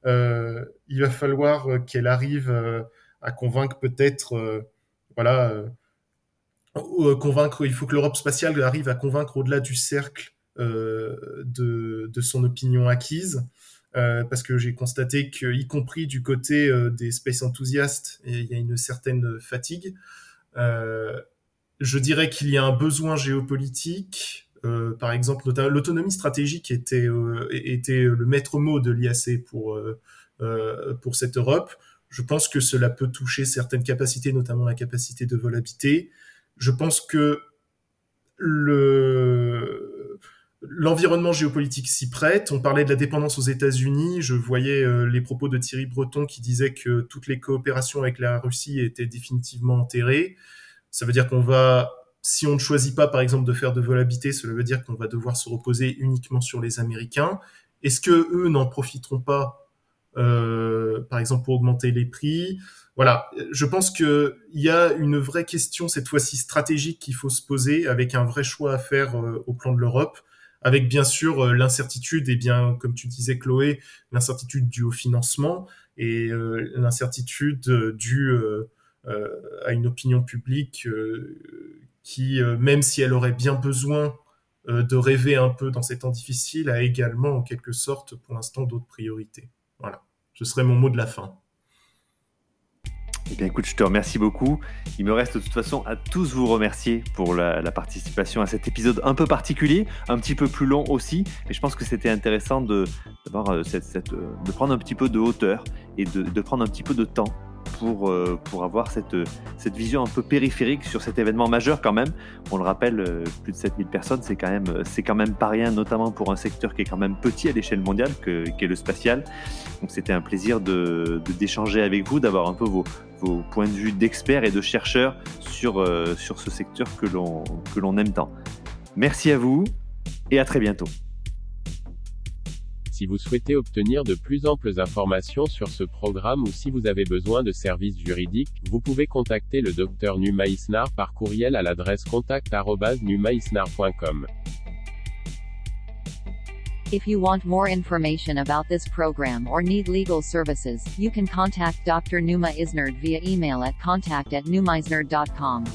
Euh, il va falloir qu'elle arrive à convaincre peut-être, voilà, convaincre. Il faut que l'Europe spatiale arrive à convaincre au-delà du cercle de son opinion acquise. Euh, parce que j'ai constaté que, y compris du côté euh, des space enthousiastes, il y a une certaine fatigue. Euh, je dirais qu'il y a un besoin géopolitique. Euh, par exemple, l'autonomie stratégique était, était le maître mot de l'IAC pour, pour cette Europe. Je pense que cela peut toucher certaines capacités, notamment la capacité de volabilité. Je pense que le, L'environnement géopolitique s'y prête. On parlait de la dépendance aux États-Unis. Je voyais euh, les propos de Thierry Breton qui disait que toutes les coopérations avec la Russie étaient définitivement enterrées. Ça veut dire qu'on va, si on ne choisit pas, par exemple, de faire de volabilité, cela veut dire qu'on va devoir se reposer uniquement sur les Américains. Est-ce que eux n'en profiteront pas, euh, par exemple, pour augmenter les prix? Voilà, je pense qu'il y a une vraie question cette fois-ci stratégique qu'il faut se poser, avec un vrai choix à faire euh, au plan de l'Europe avec bien sûr euh, l'incertitude et bien comme tu disais Chloé, l'incertitude due au financement et euh, l'incertitude euh, due à une opinion publique qui, même si elle aurait bien besoin de rêver un peu dans ces temps difficiles, a également en quelque sorte pour l'instant d'autres priorités. Voilà, ce serait mon mot de la fin. Eh bien, écoute, je te remercie beaucoup. Il me reste de toute façon à tous vous remercier pour la, participation à cet épisode un peu particulier, un petit peu plus long aussi. Mais je pense que c'était intéressant de, euh, cette, cette, euh, de prendre un petit peu de hauteur et de, de prendre un petit peu de temps pour, euh, pour avoir cette, cette vision un peu périphérique sur cet événement majeur quand même. On le rappelle, plus de 7000 personnes, c'est quand, même, c'est quand même pas rien, notamment pour un secteur qui est quand même petit à l'échelle mondiale, qui est le spatial. Donc c'était un plaisir de, d'échanger avec vous, d'avoir un peu vos, vos points de vue d'experts et de chercheurs sur, euh, ce secteur que l'on, aime tant. Merci à vous et à très bientôt. Si vous souhaitez obtenir de plus amples informations sur ce programme ou si vous avez besoin de services juridiques, vous pouvez contacter le Dr Numa Isnar par courriel à l'adresse contact@numaisnar.com. If you want more information about this program or need legal services, you can contact Dr. Numa Isnard via email at contact at numaisnard.com.